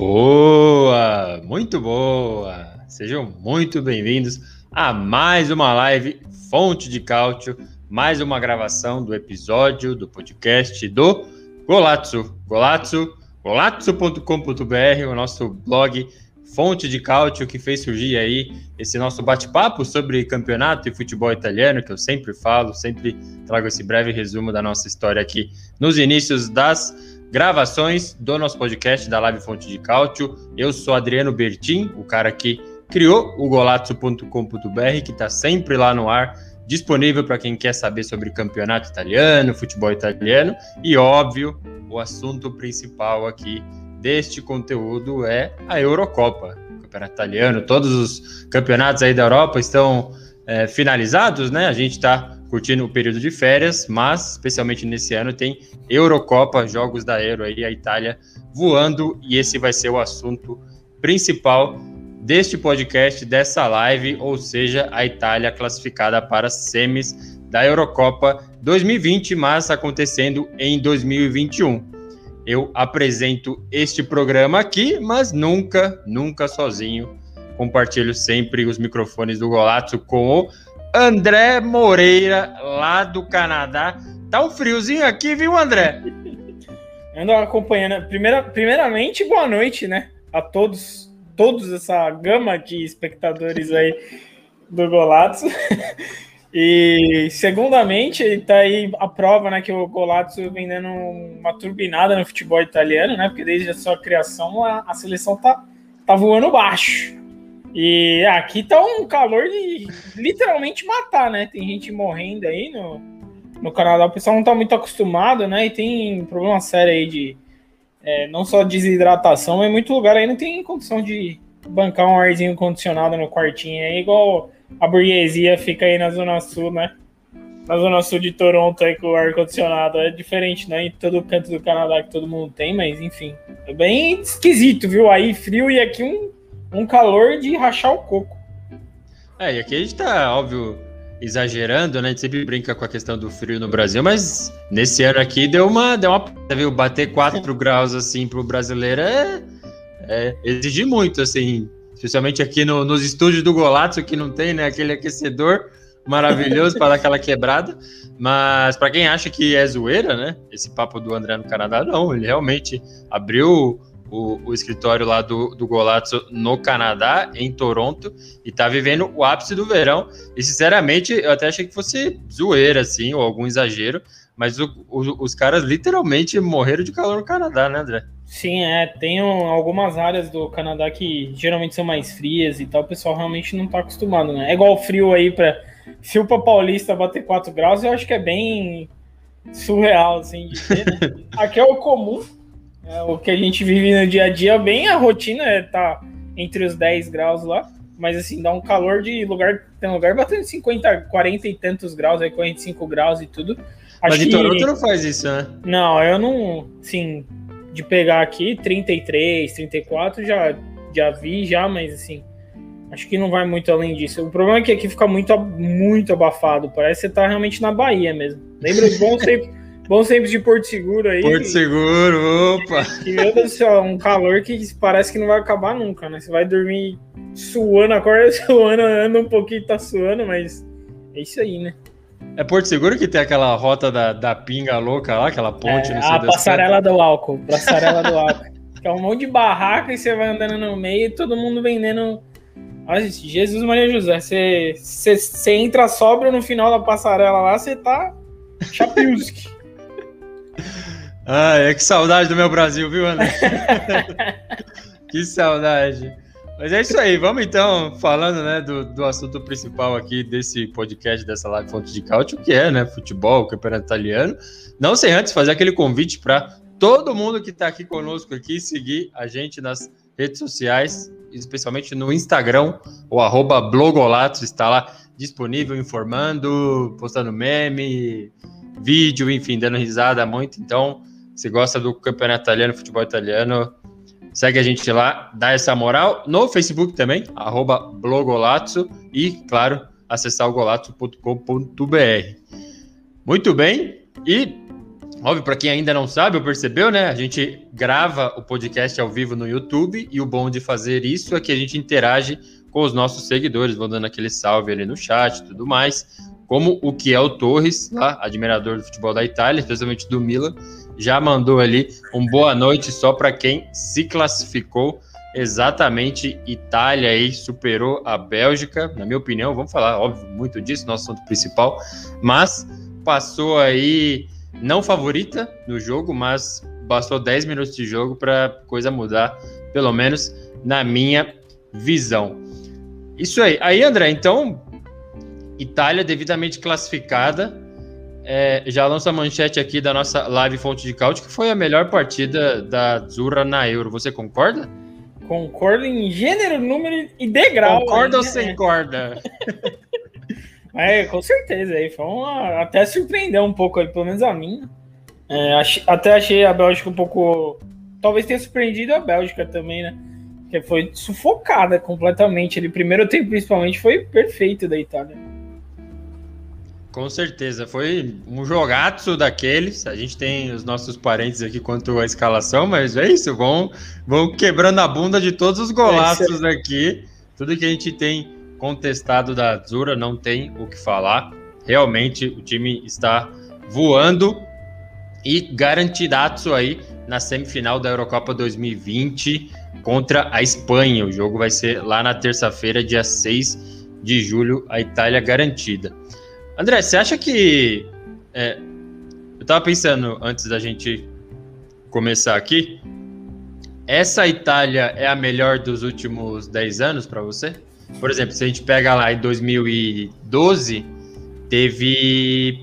Boa! Muito boa! Sejam muito bem-vindos a mais uma live Fonte de Cálcio, mais uma gravação do episódio do podcast do Golazzo. Golazzo, golazzo.com.br, o nosso blog Fonte de Cálcio que fez surgir aí esse nosso bate-papo sobre campeonato e futebol italiano, que eu sempre falo, sempre trago esse breve resumo da nossa história aqui nos inícios das gravações do nosso podcast da Live Fonte de Cálcio. Eu sou Adriano Bertin, o cara que criou o golazzo.com.br, que está sempre lá no ar, disponível para quem quer saber sobre campeonato italiano, futebol italiano e, óbvio, o assunto principal aqui deste conteúdo é a Eurocopa. Campeonato italiano, todos os campeonatos aí da Europa estão é, finalizados, né? A gente está curtindo o período de férias, mas especialmente nesse ano tem Eurocopa, jogos da Euro aí, a Itália voando, e esse vai ser o assunto principal deste podcast, dessa live, ou seja, a Itália classificada para semis da Eurocopa 2020, mas acontecendo em 2021. Eu apresento este programa aqui, mas nunca, nunca sozinho. Compartilho sempre os microfones do Golato com o André Moreira, lá do Canadá. Tá um friozinho aqui, viu, André? Ando acompanhando. Primeira, primeiramente, boa noite, né? A todos, todos essa gama de espectadores aí do Golatos. E segundamente, tá aí a prova, né, que o Golazzo vem dando uma turbinada no futebol italiano, né? Porque desde a sua criação a, a seleção tá, tá voando baixo. E aqui tá um calor de literalmente matar, né? Tem gente morrendo aí no, no Canadá. O pessoal não tá muito acostumado, né? E tem problema sério aí de é, não só desidratação, mas muito lugar aí não tem condição de bancar um arzinho condicionado no quartinho. É igual a burguesia fica aí na Zona Sul, né? Na Zona Sul de Toronto aí com o ar-condicionado. É diferente, né? Em todo canto do Canadá que todo mundo tem, mas enfim. É bem esquisito, viu? Aí frio e aqui um um calor de rachar o coco. É, e aqui a gente tá, óbvio, exagerando, né? A gente sempre brinca com a questão do frio no Brasil, mas nesse ano aqui deu uma, deu uma, viu? Bater 4 graus assim pro brasileiro é, é exigir muito, assim, especialmente aqui no, nos estúdios do Golazzo que não tem, né? Aquele aquecedor maravilhoso para dar aquela quebrada. Mas para quem acha que é zoeira, né? Esse papo do André no Canadá, não. Ele realmente abriu o, o escritório lá do, do Golazzo no Canadá, em Toronto, e tá vivendo o ápice do verão. E sinceramente, eu até achei que fosse zoeira, assim, ou algum exagero, mas o, o, os caras literalmente morreram de calor no Canadá, né, André? Sim, é. Tem algumas áreas do Canadá que geralmente são mais frias e tal, o pessoal realmente não tá acostumado, né? É igual frio aí para frio pra Paulista bater 4 graus, eu acho que é bem surreal, assim, de ter, né? Aqui é o comum, é, o que a gente vive no dia a dia, bem a rotina é tá entre os 10 graus lá, mas assim, dá um calor de lugar, tem lugar batendo 50, 40 e tantos graus, aí 45 graus e tudo. Acho mas em Toronto não faz isso, né? Não, eu não, sim, de pegar aqui 33, 34 já já vi já, mas assim, acho que não vai muito além disso. O problema é que aqui fica muito muito abafado, parece que você tá realmente na Bahia mesmo. Lembra os bons tempos Bons tempos de Porto Seguro aí. Porto Seguro, opa! E, meu Deus do céu, um calor que parece que não vai acabar nunca, né? Você vai dormir suando, acorda suando, anda um pouquinho, tá suando, mas é isso aí, né? É Porto Seguro que tem aquela rota da, da pinga louca lá, aquela ponte, é, A passarela do álcool, passarela do álcool. Que é um monte de barraca e você vai andando no meio e todo mundo vendendo. Olha, Jesus Maria José, você, você, você entra sobra no final da passarela lá, você tá chapiuski. Ah, é que saudade do meu Brasil, viu, André? que saudade. Mas é isso aí, vamos então falando né, do, do assunto principal aqui desse podcast, dessa live Fonte de Cálcio, que é né, futebol, campeonato italiano. Não sem antes fazer aquele convite para todo mundo que está aqui conosco aqui seguir a gente nas redes sociais, especialmente no Instagram, o arroba Blogolatos está lá disponível, informando, postando meme, vídeo, enfim, dando risada muito. Então, se gosta do campeonato italiano, futebol italiano, segue a gente lá, dá essa moral. No Facebook também, arroba Blogolazzo e, claro, acessar o golazzo.com.br. Muito bem, e Óbvio, para quem ainda não sabe ou percebeu, né? A gente grava o podcast ao vivo no YouTube e o bom de fazer isso é que a gente interage com os nossos seguidores, vão dando aquele salve ali no chat e tudo mais. Como o Kiel Torres, lá, admirador do futebol da Itália, especialmente do Milan, já mandou ali um boa noite só para quem se classificou exatamente Itália aí superou a Bélgica, na minha opinião, vamos falar, óbvio, muito disso, nosso assunto principal, mas passou aí não favorita no jogo, mas bastou 10 minutos de jogo para coisa mudar, pelo menos na minha visão. Isso aí. Aí, André, então, Itália devidamente classificada. É, já lança a manchete aqui da nossa live Fonte de Cálcio, que foi a melhor partida da Zurra na Euro. Você concorda? Concordo em gênero, número e degrau. Concorda ou sem corda? É, com certeza. Aí foi uma, até surpreendeu um pouco, pelo menos a mim. É, até achei a Bélgica um pouco. Talvez tenha surpreendido a Bélgica também, né? Que foi sufocada completamente. Ele primeiro tempo, principalmente, foi perfeito da Itália. Com certeza, foi um jogaço daqueles. A gente tem os nossos parentes aqui quanto à escalação, mas é isso, vão, vão quebrando a bunda de todos os golaços é aqui. Tudo que a gente tem contestado da Azura, não tem o que falar. Realmente o time está voando e garantidaço aí na semifinal da Eurocopa 2020 contra a Espanha. O jogo vai ser lá na terça-feira, dia 6 de julho, a Itália garantida. André, você acha que. É, eu estava pensando antes da gente começar aqui. Essa Itália é a melhor dos últimos 10 anos para você? Por exemplo, se a gente pega lá em 2012, teve.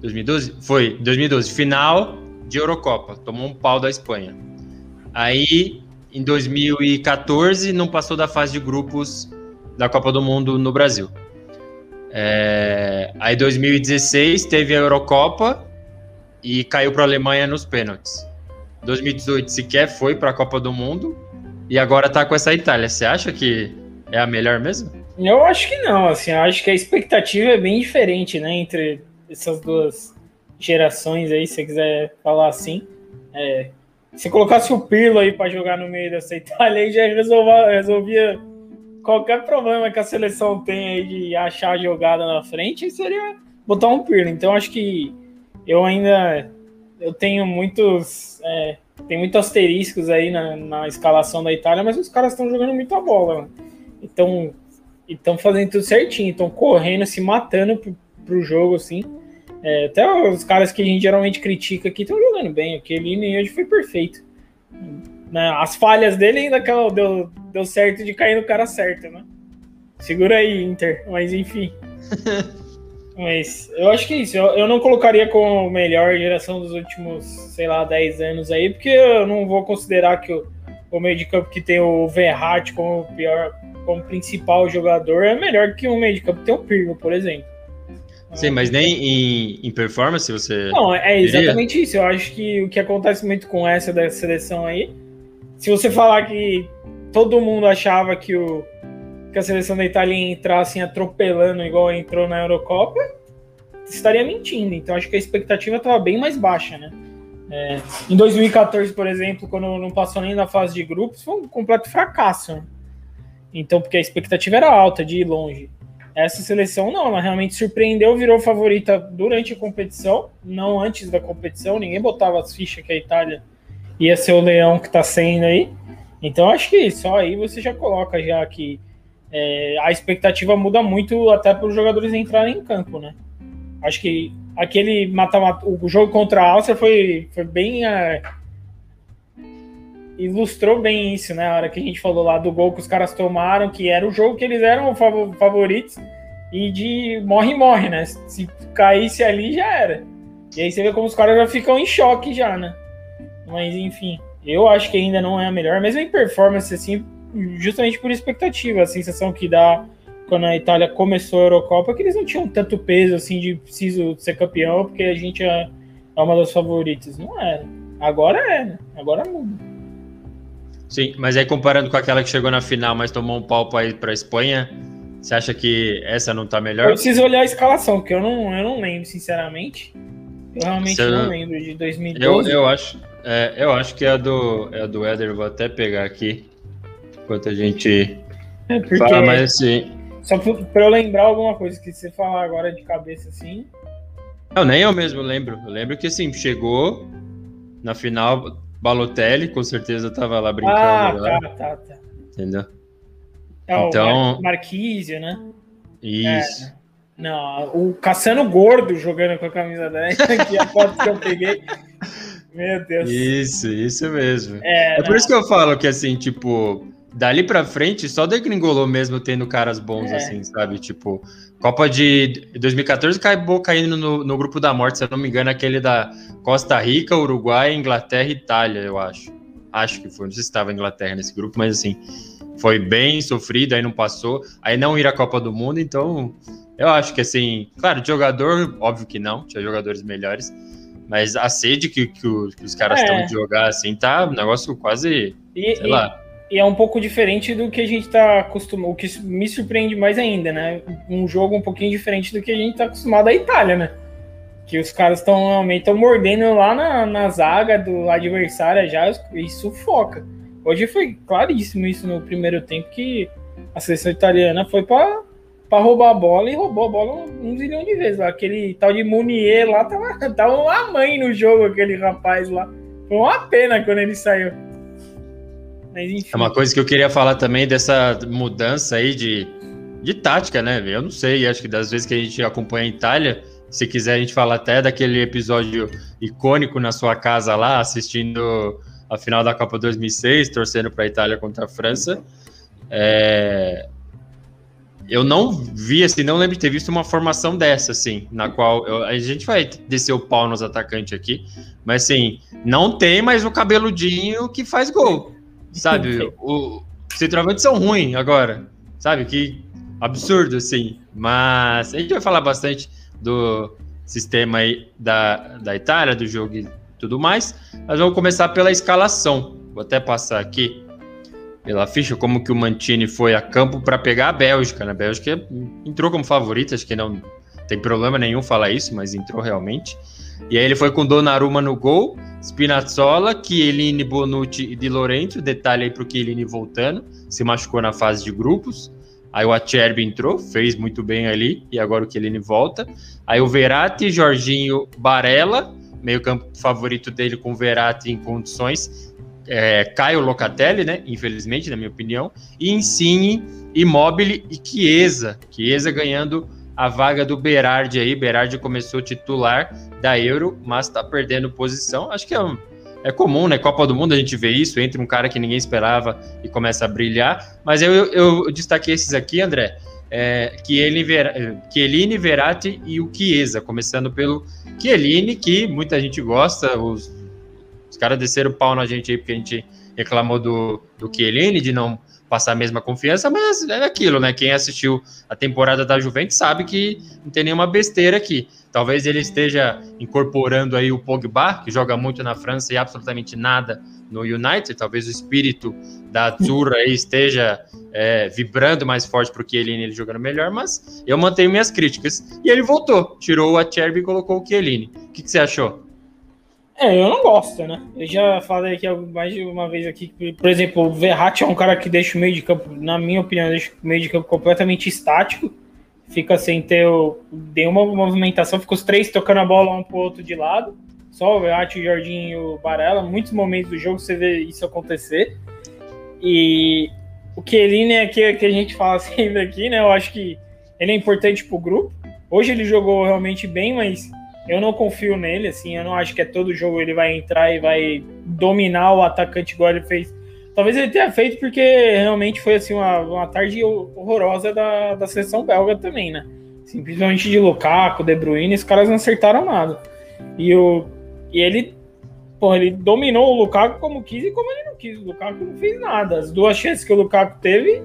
2012? Foi, 2012, final de Eurocopa, tomou um pau da Espanha. Aí, em 2014, não passou da fase de grupos da Copa do Mundo no Brasil. É... Aí, 2016, teve a Eurocopa e caiu para a Alemanha nos pênaltis. 2018 sequer foi para a Copa do Mundo e agora está com essa Itália. Você acha que é a melhor mesmo? Eu acho que não, assim, acho que a expectativa é bem diferente, né, entre essas duas gerações aí, se você quiser falar assim. É, se colocasse o Pirlo aí para jogar no meio dessa Itália, aí já resolvia qualquer problema que a seleção tem aí de achar jogada na frente, seria botar um Pirlo. Então acho que eu ainda eu tenho muitos é, tem muitos asteriscos aí na, na escalação da Itália, mas os caras estão jogando muita bola. Mano estão estão fazendo tudo certinho, estão correndo, se matando pro, pro jogo, assim. É, até os caras que a gente geralmente critica aqui estão jogando bem. Aquele hoje foi perfeito. Né? As falhas dele ainda deu, deu certo de cair no cara certo, né? Segura aí, Inter. Mas enfim. Mas eu acho que é isso. Eu, eu não colocaria como melhor geração dos últimos, sei lá, 10 anos aí, porque eu não vou considerar que o, o meio de campo que tem o Verratti como pior, como principal jogador é melhor que um meio de campo que tem o Pirlo, por exemplo. Sim, mas nem em, em performance você. Não, é exatamente diria? isso. Eu acho que o que acontece muito com essa da seleção aí, se você falar que todo mundo achava que, o, que a seleção da Itália ia entrar assim atropelando igual entrou na Eurocopa, estaria mentindo. Então acho que a expectativa estava bem mais baixa, né? É, em 2014, por exemplo, quando não passou nem na fase de grupos, foi um completo fracasso. Então, porque a expectativa era alta de ir longe. Essa seleção não, ela realmente surpreendeu, virou favorita durante a competição, não antes da competição. Ninguém botava as fichas que a Itália ia ser o leão que está sendo aí. Então, acho que só aí você já coloca já que é, a expectativa muda muito até para os jogadores entrarem em campo, né? Acho que aquele mata, -mata o jogo contra a Áustria foi, foi bem. É, ilustrou bem isso, né? A hora que a gente falou lá do gol que os caras tomaram, que era o jogo que eles eram favoritos, e de morre-morre, né? Se caísse ali, já era. E aí você vê como os caras já ficam em choque já, né? Mas enfim, eu acho que ainda não é a melhor, mesmo em performance, assim, justamente por expectativa, a sensação que dá quando a Itália começou a Eurocopa, que eles não tinham tanto peso assim de preciso ser campeão, porque a gente é, é uma das favoritas. Não era. Agora é, né? Agora muda. Sim, mas aí comparando com aquela que chegou na final, mas tomou um pau para para Espanha, você acha que essa não tá melhor? Eu preciso olhar a escalação, porque eu não, eu não lembro, sinceramente. Eu realmente não lembro de 2012. Eu, eu acho, é, eu acho que é a do, é a do Éder, vou até pegar aqui enquanto a gente é porque, fala, mas assim. Só pra eu lembrar alguma coisa que você falar agora de cabeça assim. Não, nem eu mesmo lembro. Eu lembro que assim, chegou na final, Balotelli, com certeza tava lá brincando. Ah, lá. tá, tá, tá. Entendeu? É, então, o Marquísio, né? Isso. É. Não, o Cassiano Gordo jogando com a camisa 10, que é a foto que eu peguei. Meu Deus. Isso, isso mesmo. É, é por isso que eu falo que, assim, tipo, dali pra frente, só degringolou mesmo tendo caras bons, é. assim, sabe? Tipo, Copa de 2014 acabou caindo no, no grupo da morte, se eu não me engano, aquele da Costa Rica, Uruguai, Inglaterra e Itália, eu acho. Acho que foi, não sei se estava Inglaterra nesse grupo, mas assim, foi bem sofrido, aí não passou, aí não ir à Copa do Mundo, então eu acho que assim, claro, de jogador, óbvio que não, tinha jogadores melhores, mas a sede que, que, que os caras estão é. de jogar assim, tá um negócio quase, e, sei e, lá. E é um pouco diferente do que a gente tá acostumado, o que me surpreende mais ainda, né? Um jogo um pouquinho diferente do que a gente tá acostumado à Itália, né? Que os caras estão realmente estão mordendo lá na, na zaga do adversário já e sufoca. Hoje foi claríssimo isso no primeiro tempo que a seleção italiana foi para para roubar a bola e roubou a bola um, zilhão de vezes. Aquele tal de Munier lá tava, tava uma mãe no jogo, aquele rapaz lá. Foi uma pena quando ele saiu. Mas. É uma coisa que eu queria falar também dessa mudança aí de, de tática, né? Eu não sei, acho que das vezes que a gente acompanha a Itália, se quiser a gente fala até daquele episódio icônico na sua casa lá, assistindo a final da Copa 2006, torcendo para a Itália contra a França. É, eu não vi, assim, não lembro de ter visto uma formação dessa, assim, na qual eu, a gente vai descer o pau nos atacantes aqui, mas assim, não tem mais o cabeludinho que faz gol, sabe? o, os centroavantes são ruins agora, sabe? Que absurdo, assim, mas a gente vai falar bastante do sistema aí da, da Itália, do jogo e tudo mais, mas vamos começar pela escalação, vou até passar aqui pela ficha, como que o Mantini foi a campo para pegar a Bélgica. Né? Bélgica entrou como favorita, acho que não tem problema nenhum falar isso, mas entrou realmente. E aí ele foi com Donnarumma no gol, Spinazzola, Chiellini, Bonucci e Di Lorenzo. Detalhe aí pro Chiellini voltando, se machucou na fase de grupos. Aí o Acerbi entrou, fez muito bem ali, e agora o Chiellini volta. Aí o Verratti, Jorginho, Barella, meio campo favorito dele com o Verratti em condições, é, Caio Locatelli, né? Infelizmente, na minha opinião, e Insigne, Immobile e Chiesa. Chiesa ganhando a vaga do Berardi aí. Berardi começou titular da Euro, mas tá perdendo posição. Acho que é, é comum, né? Copa do Mundo a gente vê isso, entre um cara que ninguém esperava e começa a brilhar. Mas eu, eu, eu destaquei esses aqui, André. É, Chiellini, Verratti e o Chiesa, começando pelo Chiellini, que muita gente gosta, os caras desceram o pau na gente aí porque a gente reclamou do, do Chiellini, de não passar a mesma confiança, mas é aquilo, né? Quem assistiu a temporada da Juventus sabe que não tem nenhuma besteira aqui. Talvez ele esteja incorporando aí o Pogba, que joga muito na França e absolutamente nada no United. Talvez o espírito da Azzurra aí esteja é, vibrando mais forte para o Chiellini ele jogando melhor, mas eu mantenho minhas críticas. E ele voltou, tirou o Acerbi e colocou o Chiellini. O que, que você achou? É, eu não gosto, né? Eu já falei aqui mais de uma vez aqui por exemplo, o Verratti é um cara que deixa o meio de campo, na minha opinião, deixa o meio de campo completamente estático. Fica sem ter o, nenhuma movimentação, fica os três tocando a bola um pro outro de lado. Só o Verratti, o Jorginho e o Barella. Muitos momentos do jogo você vê isso acontecer. E o Chiellini é que, que a gente fala sempre aqui, né? Eu acho que ele é importante pro grupo. Hoje ele jogou realmente bem, mas Eu não confio nele, assim, eu não acho que é todo jogo ele vai entrar e vai dominar o atacante igual ele fez. Talvez ele tenha feito porque realmente foi assim uma, uma tarde horrorosa da, da seleção belga também, né? Simplesmente de Lukaku, De Bruyne, os caras não acertaram nada. E, o, e ele, porra, ele dominou o Lukaku como quis e como ele não quis. O Lukaku não fez nada. As duas chances que o Lukaku teve,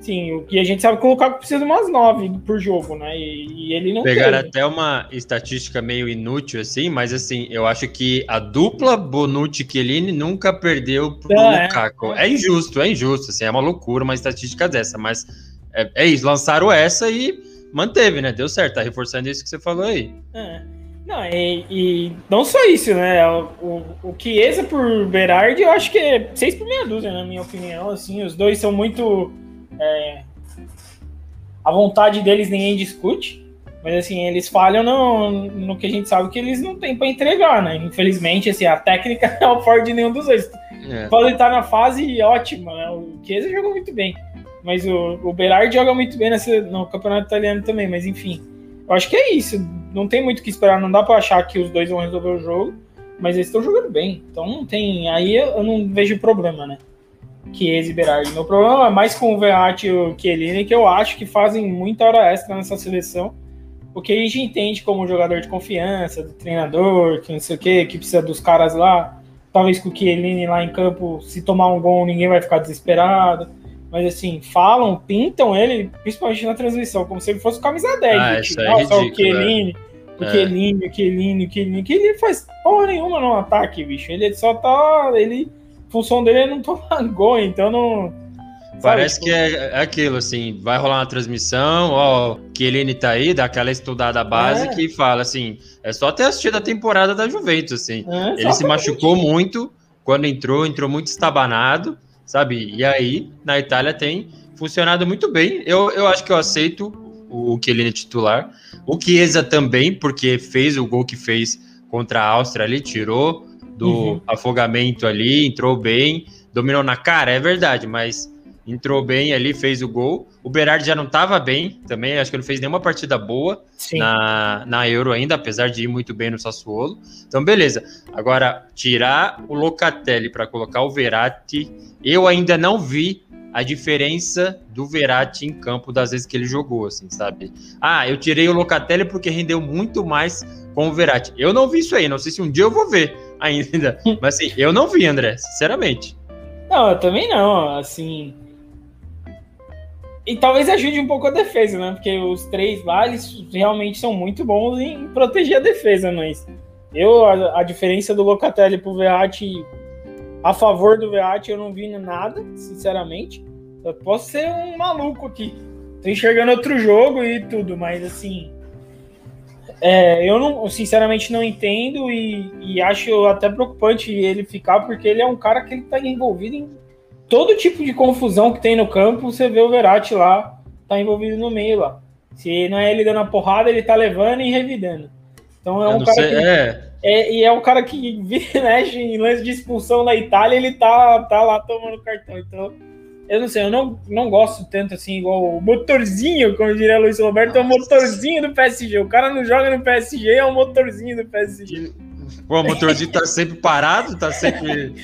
Sim, e a gente sabe que o Lukaku precisa de umas nove por jogo, né? E, e ele não Pegaram até uma estatística meio inútil, assim, mas assim, eu acho que a dupla Bonucci Chiellini nunca perdeu pro é, Lukaku. É. é. injusto, é injusto, assim, é uma loucura uma estatística dessa, mas é, é, isso, lançaram essa e manteve, né? Deu certo, tá reforçando isso que você falou aí. É. Não, e, e, não só isso, né? O, o, o Chiesa por Berardi, eu acho que é seis por meia dúzia, na minha opinião, assim, os dois são muito é, a vontade deles ninguém discute, mas assim, eles falham no, no que a gente sabe que eles não têm para entregar, né? Infelizmente, assim, a técnica é o forte de nenhum dos dois. É. Pode estar na fase ótima, né? O Chiesa jogou muito bem, mas o, o Berardi joga muito bem nessa, no campeonato italiano também, mas enfim. Eu acho que é isso. Não tem muito o que esperar, não dá para achar que os dois vão resolver o jogo, mas eles estão jogando bem. Então não tem. Aí eu não vejo problema, né? Chiesa e Berardi. Meu problema é mais com o Verratti e o Chiellini, que eu acho que fazem muita hora extra nessa seleção, porque a gente entende como jogador de confiança, do treinador, que não sei o que, que precisa dos caras lá. Talvez com o Chiellini lá em campo, se tomar um gol, ninguém vai ficar desesperado. Mas assim, falam, pintam ele, principalmente na transmissão, como se ele fosse camisa 10. Ah, isso é ridículo, o Chiellini, o é. Chiellini, o Chiellini, o Chiellini, que ele faz porra nenhuma no ataque, bicho. Ele só tá. Ele função dele é não tomar gol, então não. Parece Sabe, tipo... que é, é, aquilo, assim, vai rolar uma transmissão, ó, que ele tá aí, dá aquela estudada base é. que fala assim, é só ter assistido a temporada da Juventus, assim. É, ele se machucou muito quando entrou, entrou muito estabanado, sabe? E aí, na Itália tem funcionado muito bem. Eu, eu acho que eu aceito o Chiellini titular. O Chiesa também, porque fez o gol que fez contra a Áustria ali, tirou do uhum. afogamento ali, entrou bem, dominou na cara, é verdade, mas entrou bem ali, fez o gol. O Berardi já não estava bem também, acho que ele não fez nenhuma partida boa na, na Euro ainda, apesar de ir muito bem no Sassuolo. Então, beleza. Agora, tirar o Locatelli para colocar o Verratti, eu ainda não vi a diferença do Verratti em campo das vezes que ele jogou, assim, sabe? Ah, eu tirei o Locatelli porque rendeu muito mais com o Verratti. Eu não vi isso aí, não sei se um dia eu vou ver ainda. Mas assim, eu não vi, André, sinceramente. Não, eu também não, assim. E talvez ajude um pouco a defesa, né? Porque os três vales realmente são muito bons em proteger a defesa, mas eu, a, a diferença do Locatelli pro Verratti a favor do Verratti eu não vi nada, sinceramente. Eu posso ser um maluco aqui. Tô enxergando outro jogo e tudo, mas assim, é, eu não, sinceramente não entendo e, e, acho até preocupante ele ficar, porque ele é um cara que ele tá envolvido em todo tipo de confusão que tem no campo. Você vê o Verratti lá, tá envolvido no meio lá. Se não é ele dando a porrada, ele tá levando e revidando. Então é um cara sei, que. É. É, e é um cara que mexe em lance de expulsão na Itália, ele tá, tá lá tomando cartão. Então eu não sei, eu não, não gosto tanto assim, igual o motorzinho, como diria Luiz Roberto, é o motorzinho do PSG. O cara não joga no PSG, é o motorzinho do PSG. Pô, o motorzinho tá sempre parado, tá sempre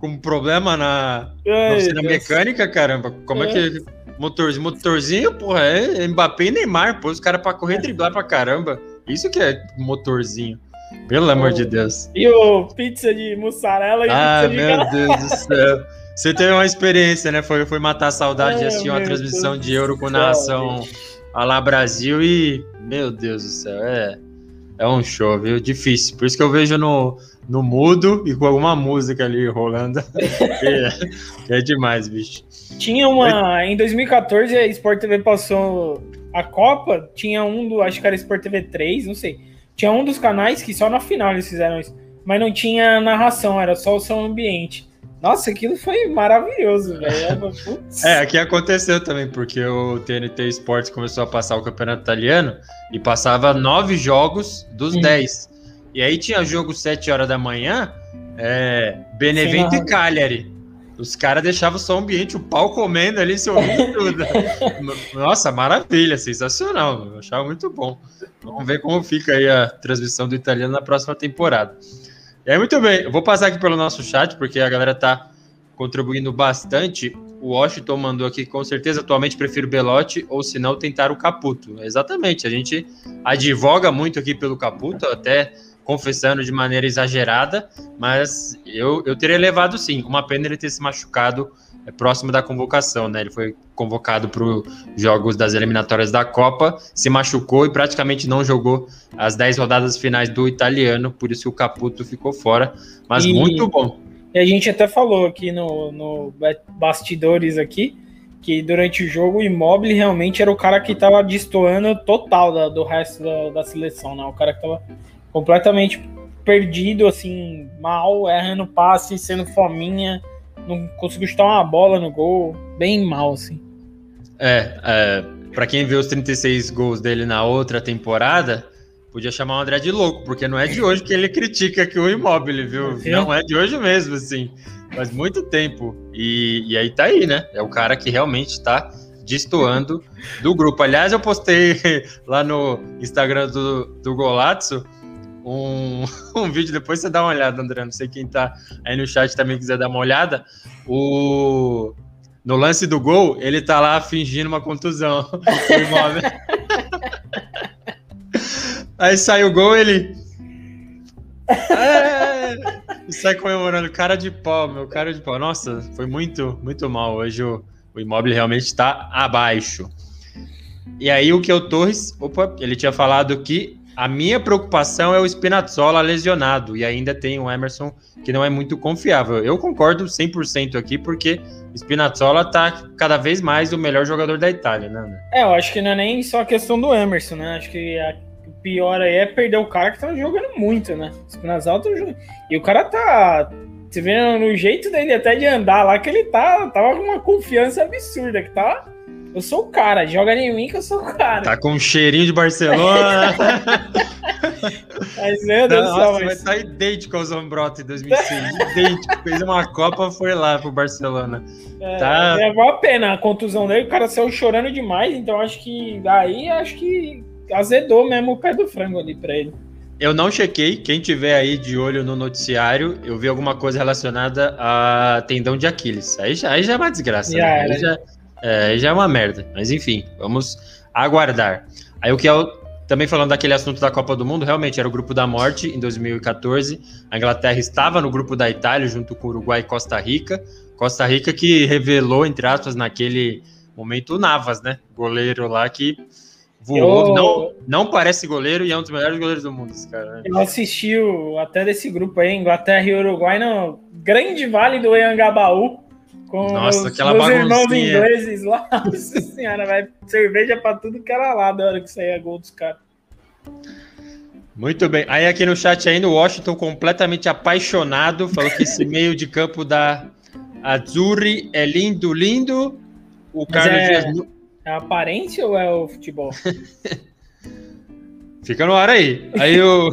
com problema na, Ai, na mecânica, caramba. Como é, é que. Motorzinho, motorzinho, porra, é Mbappé e Neymar, pô, os caras pra correr driblar pra caramba. Isso que é motorzinho. Pelo amor de Deus. E o pizza de mussarela e ah, pizza de meu Deus do céu. Você teve uma experiência, né? Foi, foi matar a saudade de assistir uma transmissão Deus de Euro com narração a lá Brasil e, meu Deus do céu, é, é um show, viu? Difícil. Por isso que eu vejo no, no mudo e com alguma música ali rolando. é, é demais, bicho. Tinha uma. Em 2014, a Sport TV passou a Copa. Tinha um do. Acho que era Sport TV 3, não sei. Tinha um dos canais que só na final eles fizeram isso. Mas não tinha narração, era só o som ambiente. Nossa, aquilo foi maravilhoso, velho. é, aqui aconteceu também, porque o TNT Sports começou a passar o campeonato italiano e passava nove jogos dos hum. dez. E aí tinha jogo sete horas da manhã, é, Benevento e Cagliari. os caras deixavam só o ambiente, o pau comendo ali, se ouvindo tudo. Nossa, maravilha, sensacional. Eu achava muito bom. Vamos ver como fica aí a transmissão do italiano na próxima temporada. Aí, muito bem, eu vou passar aqui pelo nosso chat, porque a galera tá contribuindo bastante. O Washington mandou aqui, com certeza, atualmente prefiro Belotti, ou se não, tentar o Caputo. Exatamente, a gente advoga muito aqui pelo Caputo, até confessando de maneira exagerada, mas eu, eu teria levado sim. Uma pena ele ter se machucado é, próximo da convocação, né? Ele foi convocado para os jogos das eliminatórias da Copa, se machucou e praticamente não jogou as 10 rodadas finais do italiano, por isso o Caputo ficou fora, mas e, muito bom. E a gente até falou aqui no, no bastidores aqui que durante o jogo o Immobile realmente era o cara que estava destoando total da, do resto da, da, seleção, né? O cara que estava completamente perdido, assim, mal, errando passe, sendo fominha, não conseguiu chutar uma bola no gol, bem mal, assim. É, é para quem viu os 36 gols dele na outra temporada, podia chamar o André de louco, porque não é de hoje que ele critica que o Immobile, viu? Não é de hoje mesmo, assim. Faz muito tempo. E, e aí tá aí, né? É o cara que realmente tá destoando do grupo. Aliás, eu postei lá no Instagram do, do Golazzo um, um vídeo, depois você dá uma olhada, André. Não sei quem tá aí no chat também quiser dar uma olhada. O, no lance do gol, ele tá lá fingindo uma contusão. aí sai o gol, ele. É, e sai comemorando, cara de pau, meu cara de pau. Nossa, foi muito, muito mal. Hoje o, o imóvel realmente está abaixo. E aí o que o Torres, opa, ele tinha falado que a minha preocupação é o Spinazzola lesionado e ainda tem o Emerson que não é muito confiável. Eu concordo 100% aqui porque Spinazzola tá cada vez mais o melhor jogador da Itália, né? É, eu acho que não é nem só a questão do Emerson, né? Acho que a, pior aí é perder o cara que tá jogando muito, né? Spinazzola tá jogando. E o cara tá você vê no jeito dele até de andar lá que ele tá tava com uma confiança absurda que tá eu sou o cara, joga em mim que eu sou o cara. Tá com um cheirinho de Barcelona. mas, meu Deus do céu. Vai estar tá idêntico ao Zambrotta em 2006. idêntico. Fez uma Copa, foi lá pro Barcelona. É, tá... é uma pena a contusão dele. O cara saiu chorando demais. Então acho que aí acho que azedou mesmo o pé do frango ali pra ele. Eu não chequei. Quem tiver aí de olho no noticiário, eu vi alguma coisa relacionada a tendão de Aquiles. Aí já, aí já é uma desgraça. Já, né? aí já, é, já é uma merda. Mas enfim, vamos aguardar. Aí o que é o, também falando daquele assunto da Copa do Mundo, realmente era o grupo da morte em 2014. A Inglaterra estava no grupo da Itália junto com Uruguai e Costa Rica. Costa Rica que revelou, entre aspas, naquele momento o Navas, né? Goleiro lá que voou. Eu... Não, não parece goleiro e é um dos melhores goleiros do mundo, esse cara. Né? Eu assisti até desse grupo aí, Inglaterra e Uruguai, no grande vale do Anhangabaú. Com Nossa, aquela meus irmãos ingleses lá. Nossa senhora, vai cerveja pra tudo que era lá da hora que saía gol dos caras. Muito bem. Aí aqui no chat ainda o Washington completamente apaixonado, falou que esse meio de campo da Azzurri é lindo, lindo. O Mas Carlos é... Dias... É aparência ou é o futebol? Fica no ar aí. Aí o,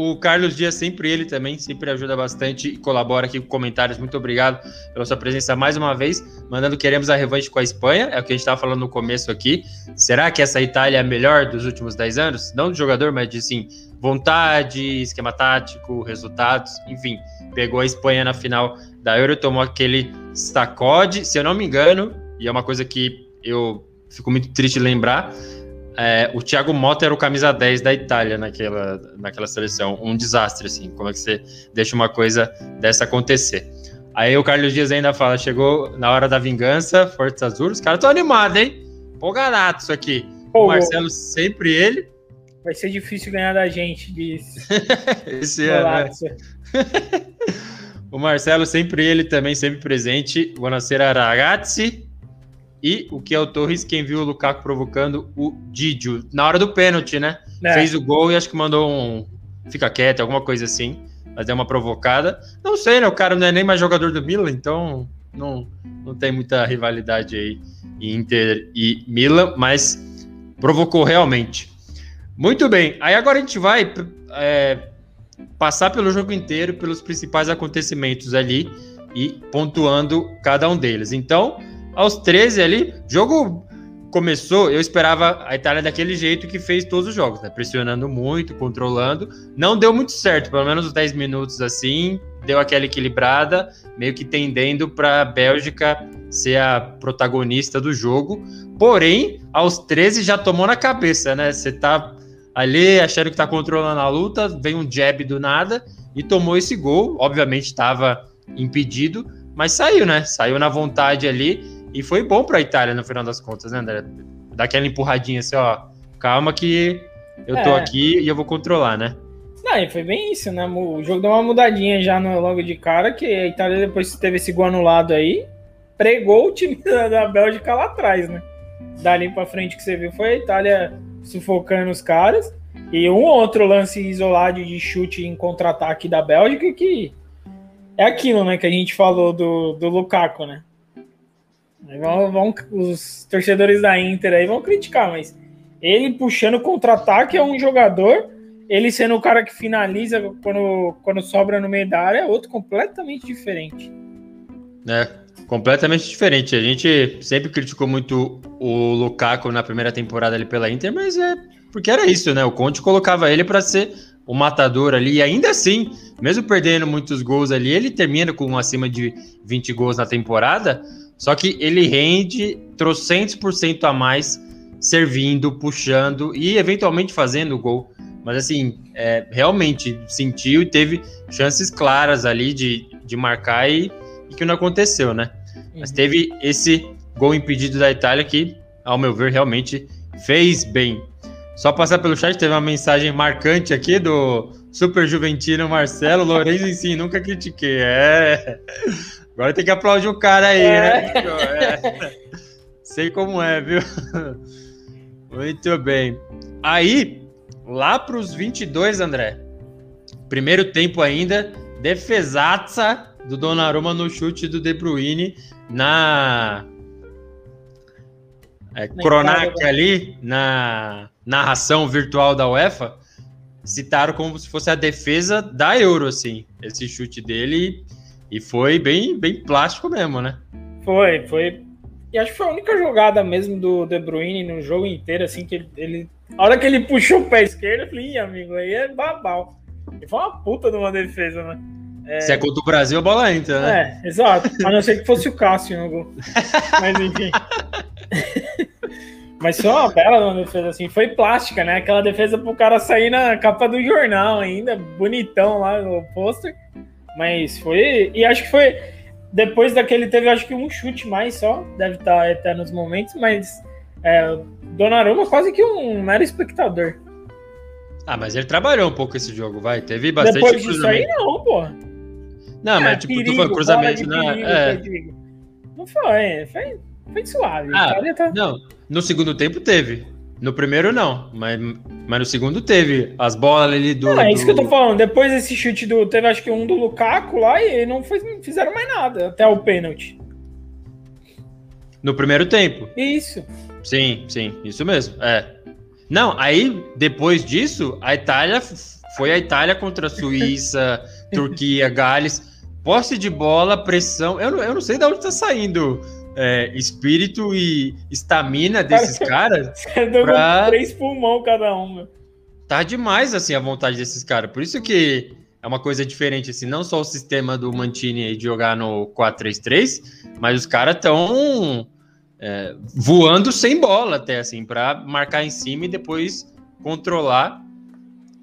O Carlos Dias, sempre ele também, sempre ajuda bastante e colabora aqui com comentários. Muito obrigado pela sua presença mais uma vez. Mandando queremos a revanche com a Espanha, é o que a gente estava falando no começo aqui. Será que essa Itália é a melhor dos últimos 10 anos? Não de jogador, mas de sim, vontade, esquema tático, resultados, enfim. Pegou a Espanha na final da Euro, tomou aquele sacode, se eu não me engano, e é uma coisa que eu fico muito triste de lembrar é, o Thiago Motta era o camisa 10 da Itália naquela, naquela seleção. Um desastre, assim. Como é que você deixa uma coisa dessa acontecer? Aí o Carlos Dias ainda fala: chegou na hora da vingança, Força Azul. Os caras estão animados, hein? Empolgadato isso aqui. Pô, o Marcelo, sempre ele. Vai ser difícil ganhar da gente disso. Esse ano. Né? o Marcelo, sempre ele também, sempre presente. Buonasera, ragazzi. E o que é o Torres, quem viu o Lukaku provocando o Didio na hora do pênalti, né? É. Fez o gol e acho que mandou um fica quieto, alguma coisa assim, mas deu uma provocada. Não sei, né? O cara não é nem mais jogador do Milan, então não, não tem muita rivalidade aí Inter e Milan, mas provocou realmente. Muito bem, aí agora a gente vai é, passar pelo jogo inteiro, pelos principais acontecimentos ali e pontuando cada um deles. Então, aos 13 ali, jogo começou, eu esperava a Itália daquele jeito que fez todos os jogos, né? Pressionando muito, controlando. Não deu muito certo, pelo menos os 10 minutos assim, deu aquela equilibrada, meio que tendendo para a Bélgica ser a protagonista do jogo. Porém, aos 13 já tomou na cabeça, né? Você tá ali achando que tá controlando a luta, vem um jab do nada e tomou esse gol. Obviamente estava impedido, mas saiu, né? Saiu na vontade ali e foi bom para a Itália no final das contas, né, André? Dar aquela empurradinha assim, ó, calma que eu tô é. aqui e eu vou controlar, né? Não, e foi bem isso, né? O jogo deu uma mudadinha já no, logo de cara, que a Itália depois teve esse gol anulado aí, pregou o time da, da Bélgica lá atrás, né? Dali pra frente que você viu foi a Itália sufocando os caras. E um outro lance isolado de chute em contra-ataque da Bélgica que é aquilo, né, que a gente falou do, do Lukaku, né? Vão, vão, os torcedores da Inter aí vão criticar, mas ele puxando contra-ataque é um jogador, ele sendo o cara que finaliza quando, quando sobra no meio da área é outro completamente diferente. É, completamente diferente. A gente sempre criticou muito o Lukaku na primeira temporada ali pela Inter, mas é porque era isso, né? O Conte colocava ele para ser o matador ali, e ainda assim, mesmo perdendo muitos gols ali, ele termina com acima de 20 gols na temporada. Só que ele rende trocentos por cento a mais servindo, puxando e eventualmente fazendo o gol. Mas assim, é, realmente sentiu e teve chances claras ali de, de marcar e, e que não aconteceu, né? Uhum. Mas teve esse gol impedido da Itália que, ao meu ver, realmente fez bem. Só passar pelo chat, teve uma mensagem marcante aqui do Super Juventino Marcelo Lourenço em si, nunca critiquei. É. Agora tem que aplaudir o cara aí, né? é. né? É. Sei como é, viu? Muito bem. Aí, lá para os 22, André. Primeiro tempo ainda, defesaça do Donnarumma no chute do De Bruyne na é, Cronac ali, na narração virtual da UEFA, citaram como se fosse a defesa da Euro, assim, esse chute dele e foi bem, bem plástico mesmo, né? Foi, foi. E acho que foi a única jogada mesmo do De Bruyne no jogo inteiro, assim, que ele. ele a hora que ele puxou o pé esquerdo, eu falei, Ih, amigo, aí é babau. E foi uma puta de uma defesa, né? É... Se é contra o Brasil, a bola entra, né? É, exato. A não ser que fosse o Cássio no gol. Mas enfim. Mas foi uma bela defesa, assim. Foi plástica, né? Aquela defesa pro cara sair na capa do jornal ainda, bonitão lá no pôster. Mas foi. E acho que foi. Depois daquele teve, acho que um chute mais só. Deve estar até nos momentos, mas. É, Donnarumma quase que um mero espectador. Ah, mas ele trabalhou um pouco esse jogo, vai. Teve bastante Depois disso aí, não, pô. Não, é, mas tipo, perigo, tu foi cruzamento, né? Perigo, é. Não foi, foi, foi suave. Ah, tá... Não, no segundo tempo teve. No primeiro, não, mas, mas no segundo teve as bolas ali do. Não, é isso do... que eu tô falando. Depois desse chute do. Teve acho que um do Lukaku lá e não foi, fizeram mais nada até o pênalti. No primeiro tempo. Isso. Sim, sim, isso mesmo. É. Não, aí depois disso, a Itália foi a Itália contra a Suíça, Turquia, Gales. Posse de bola, pressão. Eu não, eu não sei de onde tá saindo é, espírito e estamina desses caras. pra... três pulmão cada um, meu. Tá demais, assim, a vontade desses caras. Por isso que é uma coisa diferente, assim, não só o sistema do Mantini de jogar no 4-3-3, mas os caras estão é, voando sem bola até, assim, para marcar em cima e depois controlar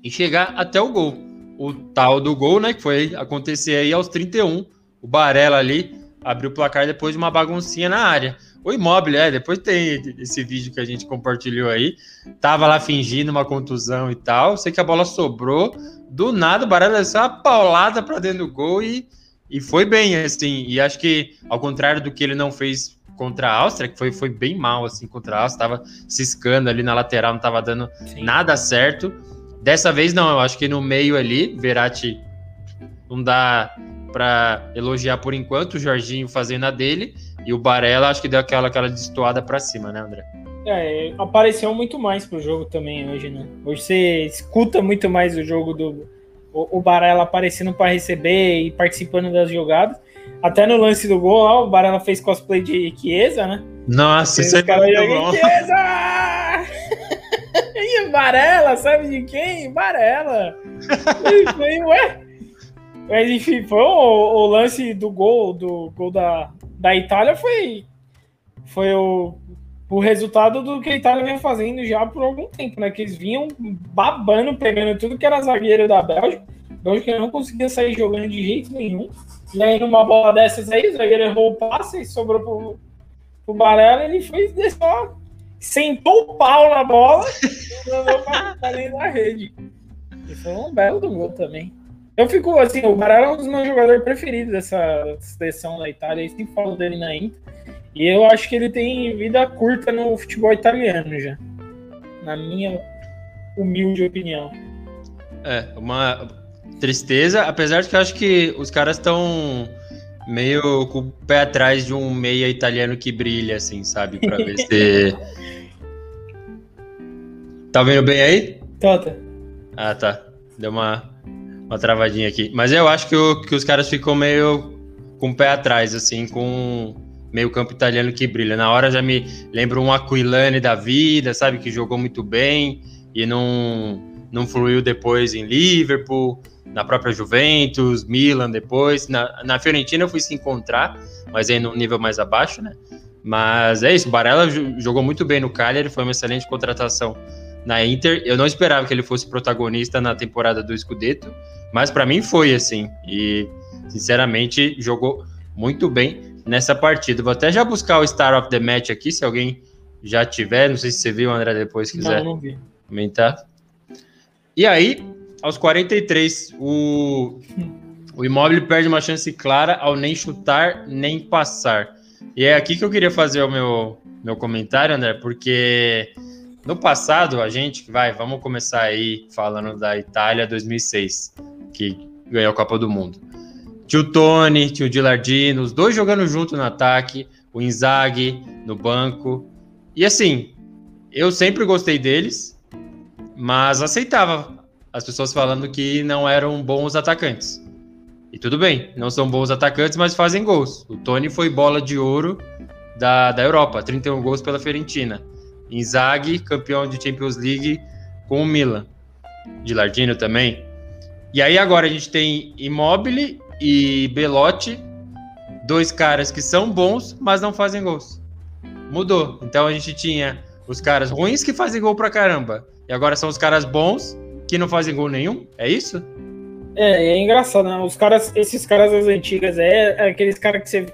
e chegar até o gol. O tal do gol, né, que foi acontecer aí aos 31, o Barella ali abriu o placar depois de uma baguncinha na área. O imóvel, é, depois tem esse vídeo que a gente compartilhou aí. Tava lá fingindo uma contusão e tal. Sei que a bola sobrou. Do nada, o Barella deu uma paulada para dentro do gol e, e foi bem, assim. E acho que, ao contrário do que ele não fez contra a Áustria, que foi, foi bem mal, assim, contra a Áustria, tava ciscando ali na lateral, não tava dando Sim. nada certo. Dessa vez, não, eu acho que no meio ali, Verratti não dá para elogiar por enquanto o Jorginho fazendo a dele e o Barella acho que deu aquela, aquela destoada para cima, né, André? É, apareceu muito mais pro jogo também hoje, né? Hoje você escuta muito mais o jogo do o, o Barella aparecendo para receber e participando das jogadas. Até no lance do gol, ó, o Barella fez cosplay de Chiesa, né? Nossa, isso é bom. Chiesa! e Barella, sabe de quem? Barella. e foi, ué. Mas enfim, foi o, o, lance do gol, do gol da, da Itália foi, foi o, o resultado do que a Itália vem fazendo já por algum tempo, né? Que eles vinham babando, pegando tudo que era zagueiro da Bélgica. A Bélgica não conseguia sair jogando de jeito nenhum. E aí, numa bola dessas aí, o zagueiro errou o passe e sobrou pro, pro Barella. Ele foi só sentou o pau na bola e mandou pra além da rede. E foi um belo do gol também. Eu fico assim, o Barella é um dos meus jogadores preferidos dessa seleção da Itália. Eu sempre falo dele na Inter. E eu acho que ele tem vida curta no futebol italiano já. Na minha humilde opinião. É, uma tristeza, apesar de que eu acho que os caras estão meio com o pé atrás de um meia italiano que brilha, assim, sabe? Pra ver se. tá vendo bem aí? Tota. Ah, tá. Deu uma, uma travadinha aqui. Mas eu acho que, o, que os caras ficam meio com o pé atrás, assim, com meio campo italiano que brilha. Na hora já me lembro um Aquilani da vida, sabe? Que jogou muito bem e não, não fluiu depois em Liverpool, na própria Juventus, Milan depois. Na, na Fiorentina eu fui se encontrar, mas aí num nível mais abaixo, né? Mas é isso, o Barella jogou muito bem no Cagliari, foi uma excelente contratação na Inter. Eu não esperava que ele fosse protagonista na temporada do Scudetto, mas para mim foi assim. E sinceramente jogou muito bem nessa partida. Vou até já buscar o Star of the Match aqui, se alguém já tiver. Não sei se você viu, André, depois quiser não, não comentar. E aí, aos 43, o, o Imóvel perde uma chance clara ao nem chutar nem passar. E é aqui que eu queria fazer o meu, meu comentário, André, porque no passado a gente, vai, vamos começar aí falando da Itália 2006, que ganhou a Copa do Mundo. Tinha o Tony, tinha o Gilardino, os dois jogando junto no ataque, o Inzaghi no banco. E assim, eu sempre gostei deles, mas aceitava as pessoas falando que não eram bons atacantes. E tudo bem, não são bons atacantes, mas fazem gols. O Tony foi bola de ouro da, da Europa, 31 gols pela Fiorentina. Inzaghi, campeão de Champions League com o Milan. Gilardino também. E aí agora a gente tem Immobile e Belotti, dois caras que são bons, mas não fazem gols. Mudou. Então a gente tinha os caras ruins que fazem gol pra caramba. E agora são os caras bons que não fazem gol nenhum? É isso? É, é engraçado, né? Os caras, esses caras das antigas, é, é aqueles caras que você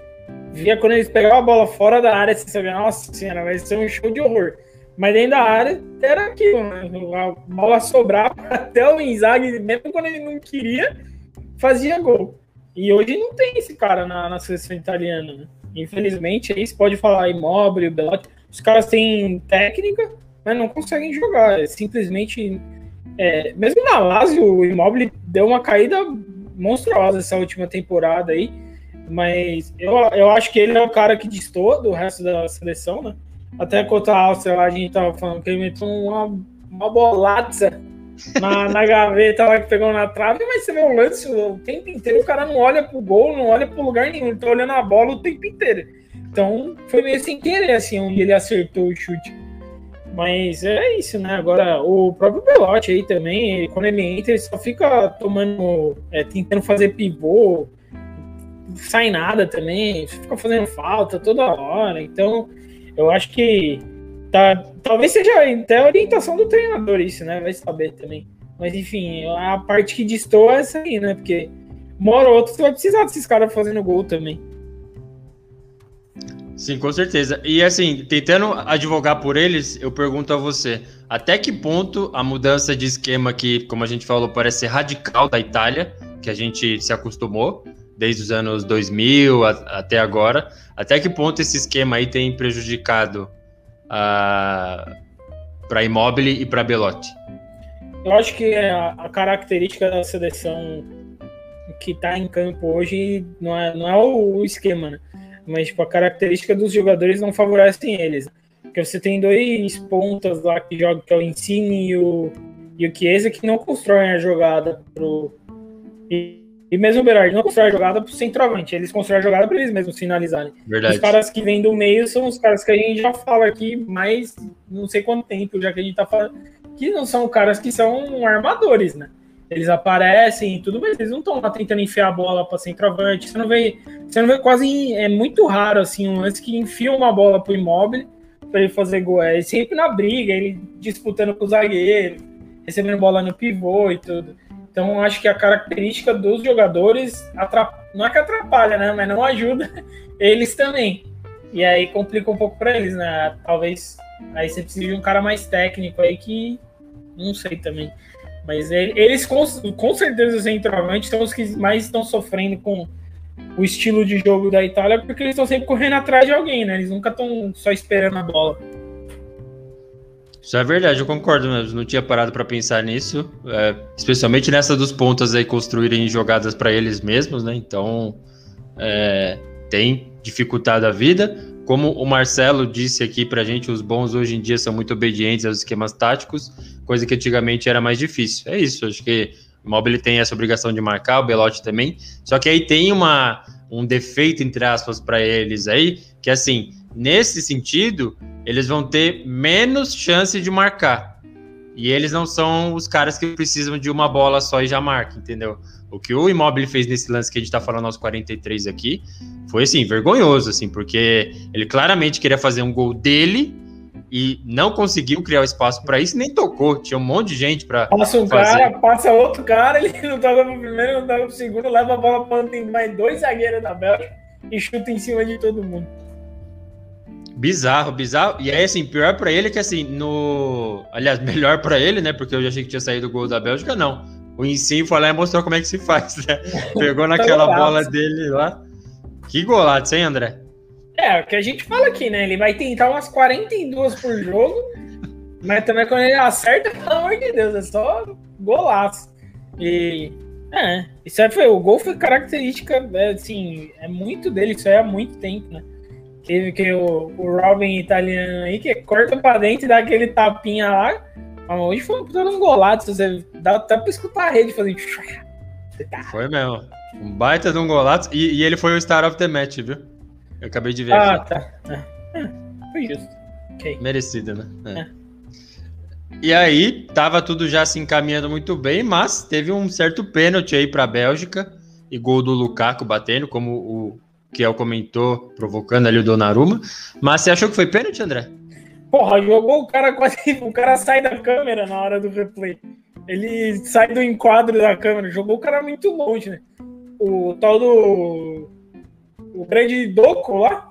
via quando eles pegavam a bola fora da área, você sabia, nossa senhora, vai ser um show de horror. Mas dentro da área era aquilo, né? A bola sobrava até o Inzaghi, mesmo quando ele não queria, fazia gol. E hoje não tem esse cara na, na seleção italiana. Né? Infelizmente, aí você pode falar Immobile, Belotti. Os caras têm técnica, mas não conseguem jogar. É simplesmente. É, mesmo na Lazio, o Immobile deu uma caída monstruosa essa última temporada aí. Mas eu, eu acho que ele é o cara que distou do resto da seleção, né? Até contra a Áustria lá, a gente tava falando que ele meteu uma, uma bolada na, na gaveta lá que pegou na trave, mas você vê o lance o tempo inteiro, o cara não olha pro gol, não olha pro lugar nenhum, ele tá olhando a bola o tempo inteiro. Então foi meio sem querer, assim, onde ele acertou o chute. Mas é isso, né? Agora, o próprio Belotti aí também, quando ele entra, ele só fica tomando, é, tentando fazer pivô, sai nada também, fica fazendo falta toda hora. Então, eu acho que Tá, talvez seja até a orientação do treinador isso, né? Vai saber também. Mas enfim, a parte que distou é essa aí, né? Porque uma hora ou outra você vai precisar desses caras fazendo gol também. Sim, com certeza. E assim, tentando advogar por eles, eu pergunto a você: até que ponto a mudança de esquema que, como a gente falou, parece ser radical da Itália, que a gente se acostumou desde os anos 2000 a, até agora, até que ponto esse esquema aí tem prejudicado para Immobile e para Belotti? Eu acho que a, a característica da seleção que está em campo hoje não é, não é o, esquema, né? Mas tipo, a característica dos jogadores não favorecem eles. Porque você tem dois pontas lá que jogam, que é o Insigne e o, e o Chiesa, que não constroem a jogada pro. E mesmo o Berardi não constrói a jogada pro centroavante, eles constroem a jogada para eles mesmos finalizarem. Verdade. Os caras que vêm do meio são os caras que a gente já fala aqui mais não sei quanto tempo, já que a gente tá falando, que não são caras que são armadores, né? Eles aparecem e tudo, mas eles não estão lá tentando enfiar a bola para centroavante. Você não vê, você não vê quase. É muito raro assim um lance que enfia uma bola pro imóvel para ele fazer gol. É sempre na briga, ele disputando com o zagueiro, recebendo bola no pivô e tudo. Então, acho que a característica dos jogadores não é que atrapalha, né? Mas não ajuda eles também. E aí complica um pouco para eles, né? Talvez aí você precise de um cara mais técnico aí que não sei também. Mas eles, com, com certeza, os centroavantes são os que mais estão sofrendo com o estilo de jogo da Itália, porque eles estão sempre correndo atrás de alguém, né? Eles nunca estão só esperando a bola. Isso é verdade, eu concordo mesmo. Não tinha parado para pensar nisso, é, especialmente nessa dos pontas aí construírem jogadas para eles mesmos, né? Então é, tem dificultado a vida. Como o Marcelo disse aqui pra gente, os bons hoje em dia são muito obedientes aos esquemas táticos, coisa que antigamente era mais difícil. É isso, acho que o Mobile tem essa obrigação de marcar, o Belotti também. Só que aí tem uma, um defeito, entre aspas, para eles aí, que assim, nesse sentido, eles vão ter menos chance de marcar. E eles não são os caras que precisam de uma bola só e já marca, entendeu? O que o Immobile fez nesse lance que a gente tá falando aos 43 aqui foi assim, vergonhoso, assim, porque ele claramente queria fazer um gol dele e não conseguiu criar o espaço para isso, nem tocou. Tinha um monte de gente para. Passa um fazer. cara, passa outro cara, ele não toca pro primeiro, não toca pro segundo, leva a bola para mais dois zagueiros da Bélgica e chuta em cima de todo mundo. Bizarro, bizarro. E aí, assim, pior para ele que, assim, no. Aliás, melhor para ele, né? Porque eu já achei que tinha saído o gol da Bélgica, não. O Insim foi lá e mostrou como é que se faz, né? Pegou naquela bola dele lá. Que golaço, hein, André? É, o que a gente fala aqui, né? Ele vai tentar umas 42 por jogo, mas também quando ele acerta, pelo amor de Deus, é só golaço. E. É, isso aí foi. O gol foi característica, é, assim, é muito dele, isso aí há muito tempo, né? Teve que o, o Robin italiano aí, que corta pra dentro e dá aquele tapinha lá. Hoje foi um puta um golado, você dá até pra escutar a rede fazendo. Foi mesmo. Um baita de um golaço. E, e, ele foi o Star of the Match, viu? Eu acabei de ver ah, aqui. tá. É, foi justo. Okay. Merecido, né? É. É. E aí, tava tudo já se encaminhando muito bem, mas teve um certo pênalti aí pra Bélgica e gol do Lukaku batendo, como o Kiel comentou, provocando ali o Donnarumma. Mas você achou que foi pênalti, André? Porra, jogou o cara quase. O cara sai da câmera na hora do replay. Ele sai do enquadro da câmera. Jogou o cara muito longe, né? O tal do. O grande Doco lá.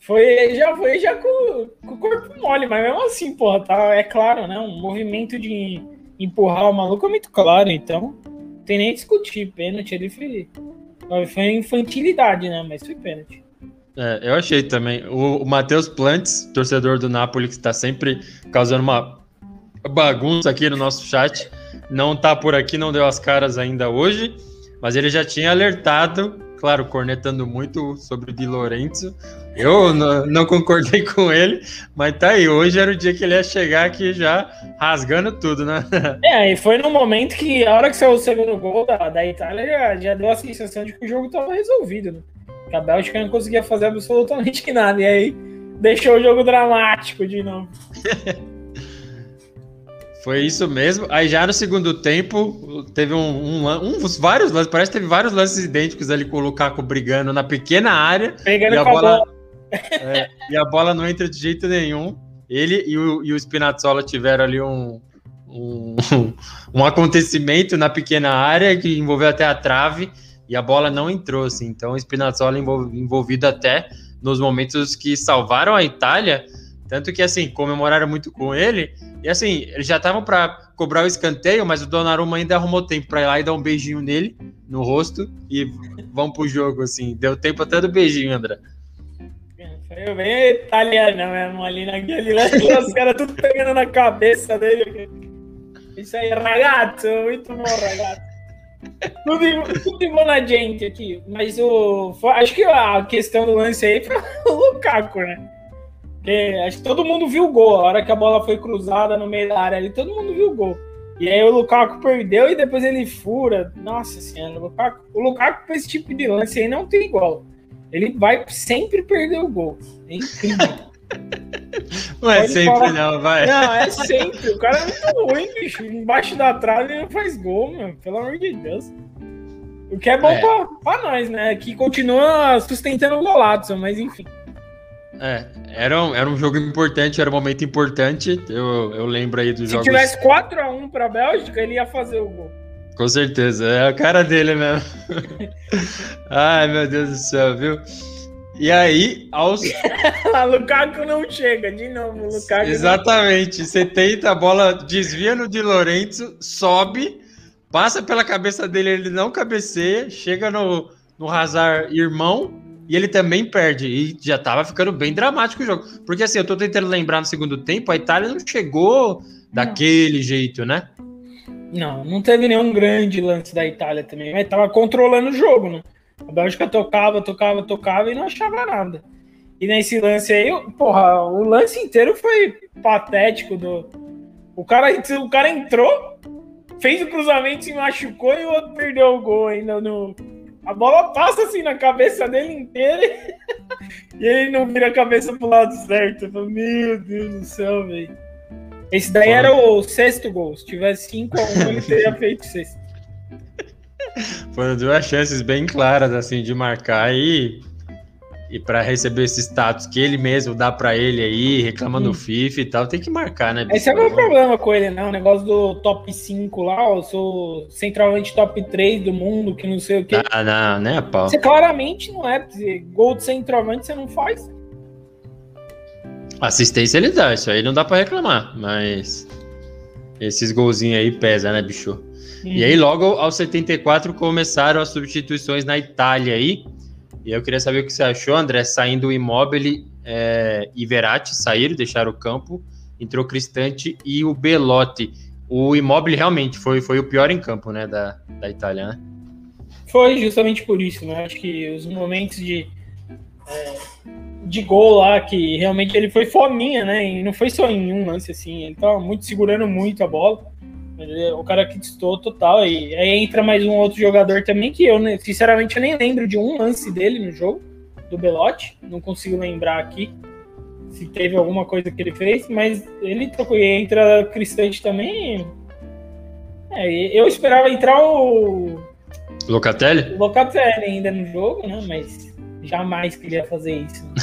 Foi, já foi já com, com o corpo mole, mas mesmo assim, porra, tá, é claro, né? Um movimento de empurrar o maluco é muito claro, então. Tem nem discutir. Pênalti ele foi foi infantilidade, né? Mas foi pênalti. É, eu achei também. O, o Matheus Plantes, torcedor do Napoli, que está sempre causando uma bagunça aqui no nosso chat, não tá por aqui, não deu as caras ainda hoje, mas ele já tinha alertado, claro, cornetando muito sobre o Di Lorenzo. Eu não, não, concordei com ele, mas tá aí. Hoje era o dia que ele ia chegar aqui já rasgando tudo, né? É, e foi no momento que, a hora que saiu o segundo gol da, da Itália, já, já deu a sensação de que o jogo tava resolvido, né? Que a Bélgica não conseguia fazer absolutamente nada. E aí deixou o jogo dramático de novo. Foi isso mesmo. Aí já no segundo tempo, teve um, um, um, vários lances, parece que teve vários lances idênticos ali com o Lukaku brigando na pequena área. Pegando e a bola, bola. É, e a bola não entra de jeito nenhum. Ele e o, e o Spinazzola tiveram ali um, um, um acontecimento na pequena área que envolveu até a trave e a bola não entrou, assim. Então o Spinazzola envolvido até nos momentos que salvaram a Itália, tanto que assim comemoraram muito com ele. E assim, eles já estavam para cobrar o escanteio, mas o Donnarumma ainda arrumou tempo para ir lá e dar um beijinho nele no rosto e vão pro jogo assim. Deu tempo até do beijinho, André. Foi bem italiano mesmo ali naquele lá, os caras tudo pegando na cabeça dele. Isso aí, ragazzo, muito bom, ragazzo. Tudo, tudo bom na gente aqui. Mas o, acho que a questão do lance aí foi o Lukaku, né? Porque acho que todo mundo viu o gol. A hora que a bola foi cruzada no meio da área ali, todo mundo viu o gol. E aí o Lukaku perdeu e depois ele fura. Nossa senhora, o Lukaku, o Lukaku com esse tipo de lance aí não tem igual. Ele vai sempre perder o gol. É incrível. Não é sempre, falar... não, vai. Não, é sempre. O cara é muito ruim, bicho. Embaixo da trave ele não faz gol. Pelo amor de Deus. O que é bom é. Pra, pra, nós, né? Que continua sustentando o Golato, mas enfim. É, era um, era um jogo importante, era um momento importante. Eu, eu lembro aí dos Se jogos. Se tivesse 4x1 pra Bélgica, ele ia fazer o gol. Com certeza, é a cara dele mesmo. Ai, meu Deus do céu, viu? E aí, aos. Lukaku não chega, de novo. Lukaku Exatamente. Não... Você tenta, a bola desvia no Di Lorenzo, sobe, passa pela cabeça dele, ele não cabeceia, chega no, no Hazard irmão e ele também perde. E já tava ficando bem dramático o jogo. Porque assim, eu tô tentando lembrar no segundo tempo, a Itália não chegou daquele não. jeito, né? Não, não teve nenhum grande lance da Itália também, mas tava controlando o jogo, né? A Bélgica tocava, tocava, tocava e não achava nada. E nesse lance aí, porra, o lance inteiro foi patético do. O cara, o cara entrou, fez o cruzamento, se machucou e o outro perdeu o gol ainda no. A bola passa assim na cabeça dele inteira e ele não vira a cabeça pro lado certo. Falo, Meu Deus do céu, velho. Esse daí era o sexto gol. Se tivesse 5 a 1 ele teria feito sexto. Foram duas chances bem claras assim de marcar e e para receber esse status que ele mesmo dá para ele aí, reclamando hum. do FIFA e tal, tem que marcar, né? Esse é o meu problema com ele, né? O negócio do top 5 lá, eu sou centralmente top 3 do mundo, que não sei o que. Ah, não, né, pau? Você claramente não é. Gol de centralmente você não faz. Assistência ele dá, isso aí não dá para reclamar, mas esses golzinhos aí pesa, né, bicho? E aí, logo aos 74, começaram as substituições na Itália aí. E eu queria saber o que você achou, André, saindo o Immobile é, e Verratti, saíram, deixaram o campo, entrou Cristante e o Belotti. O Immobile realmente foi, foi o pior em campo, né, da, da Itália, né? Foi justamente por isso, né? Acho que os momentos de, é, de gol lá, que realmente ele foi fominha, né? E não foi só em um lance, assim, ele tava muito segurando muito a bola. Ele é o cara que distou total. E aí entra mais um outro jogador também que eu, sinceramente, eu nem lembro de um lance dele no jogo, do Belotti. Não consigo lembrar aqui se teve alguma coisa que ele fez, mas ele trocou. E entra Cristante também. É, eu esperava entrar o. Locatelli? O Locatelli ainda no jogo, né? Mas jamais queria fazer isso. Né?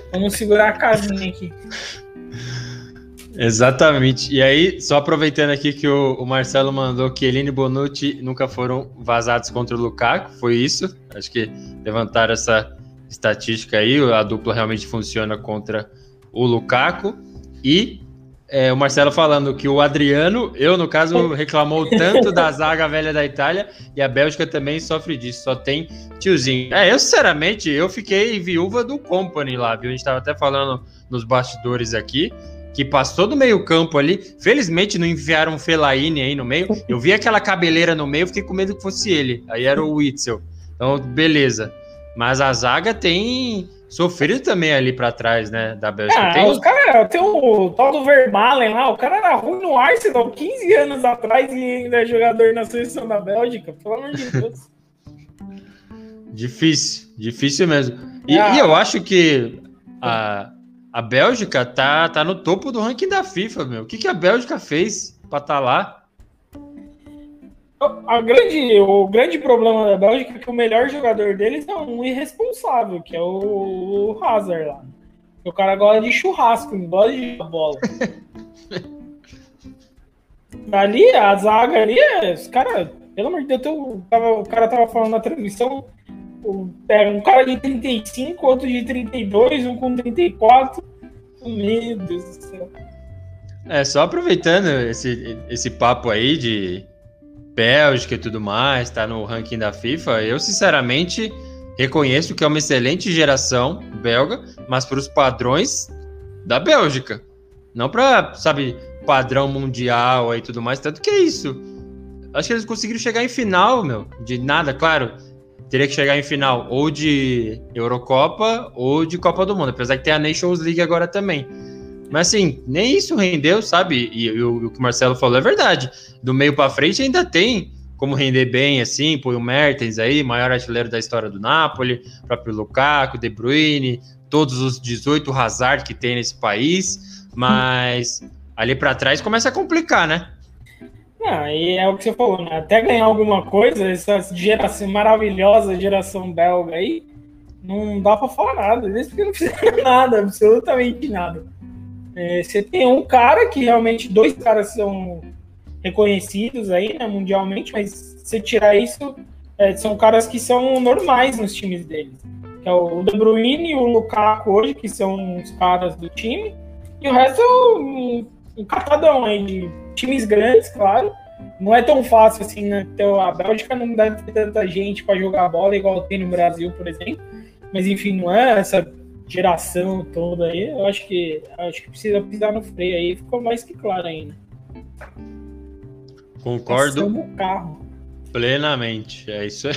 Vamos segurar a casinha aqui. Exatamente. E aí, só aproveitando aqui que o, o Marcelo mandou que Eline Bonucci nunca foram vazados contra o Lukaku, foi isso. Acho que levantaram essa estatística aí, a dupla realmente funciona contra o Lukaku. E é, o Marcelo falando que o Adriano, eu no caso, reclamou tanto da zaga velha da Itália e a Bélgica também sofre disso, só tem tiozinho. É, eu sinceramente, eu fiquei viúva do Company lá, viu? A gente tava até falando nos bastidores aqui que passou do meio-campo ali. Felizmente não enviaram um Felaine aí no meio. Eu vi aquela cabeleira no meio, fiquei com medo que fosse ele. Aí era o Witzel. Então, beleza. Mas a zaga tem sofrido também ali para trás, né, da Bélgica. Ah, tem os caras, tem o tal do Vermalen lá, o cara era ruim no Arsenal 15 anos atrás e ainda é jogador na seleção da Bélgica, pelo amor de Deus. difícil, difícil mesmo. E, ah. e eu acho que a, a Bélgica tá, tá no topo do ranking da FIFA, meu. O que, que a Bélgica fez para estar tá lá? A grande, o grande problema da Bélgica é que o melhor jogador deles é um irresponsável, que é o, o Hazard lá. O cara gosta de churrasco, não gosta de bola. ali, a zaga ali, os caras, pelo amor de Deus, eu tava, o cara tava falando na transmissão, Pega um cara de 35, outro de 32, um com 34. Meu Deus do céu. É, só aproveitando esse, esse papo aí de Bélgica e tudo mais, tá no ranking da FIFA, eu sinceramente reconheço que é uma excelente geração belga, mas para os padrões da Bélgica. Não para, sabe, padrão mundial e tudo mais, tanto que é isso. Acho que eles conseguiram chegar em final, meu, de nada, claro teria que chegar em final ou de Eurocopa ou de Copa do Mundo, apesar que tem a Nations League agora também. Mas assim, nem isso rendeu, sabe? E, e o, o, que o Marcelo falou é verdade. Do meio para frente ainda tem como render bem, assim, põe o Mertens aí, maior artilheiro da história do Napoli, próprio Lukaku, De Bruyne, todos os 18 Hazard que tem nesse país, mas ali para trás começa a complicar, né? Ah, e é o que você falou, né? Até ganhar alguma coisa, essa geração maravilhosa geração belga aí, não dá para falar nada. Eles não fizeram nada, absolutamente nada. É, você tem um cara que realmente, dois caras são reconhecidos aí, né, mundialmente, mas se tirar isso, é, são caras que são normais nos times deles. Que é o De Bruyne e o Lukaku hoje, que são os caras do time, e o resto é um, um catadão aí de times grandes, claro. Não é tão fácil assim, né? Então, a Bélgica não deve ter tanta gente para jogar bola igual tem no Brasil, por exemplo. Mas enfim, não é essa geração toda aí. Eu acho que acho que precisa pisar no freio aí. Ficou mais que claro ainda. Concordo. Plenamente. É isso aí.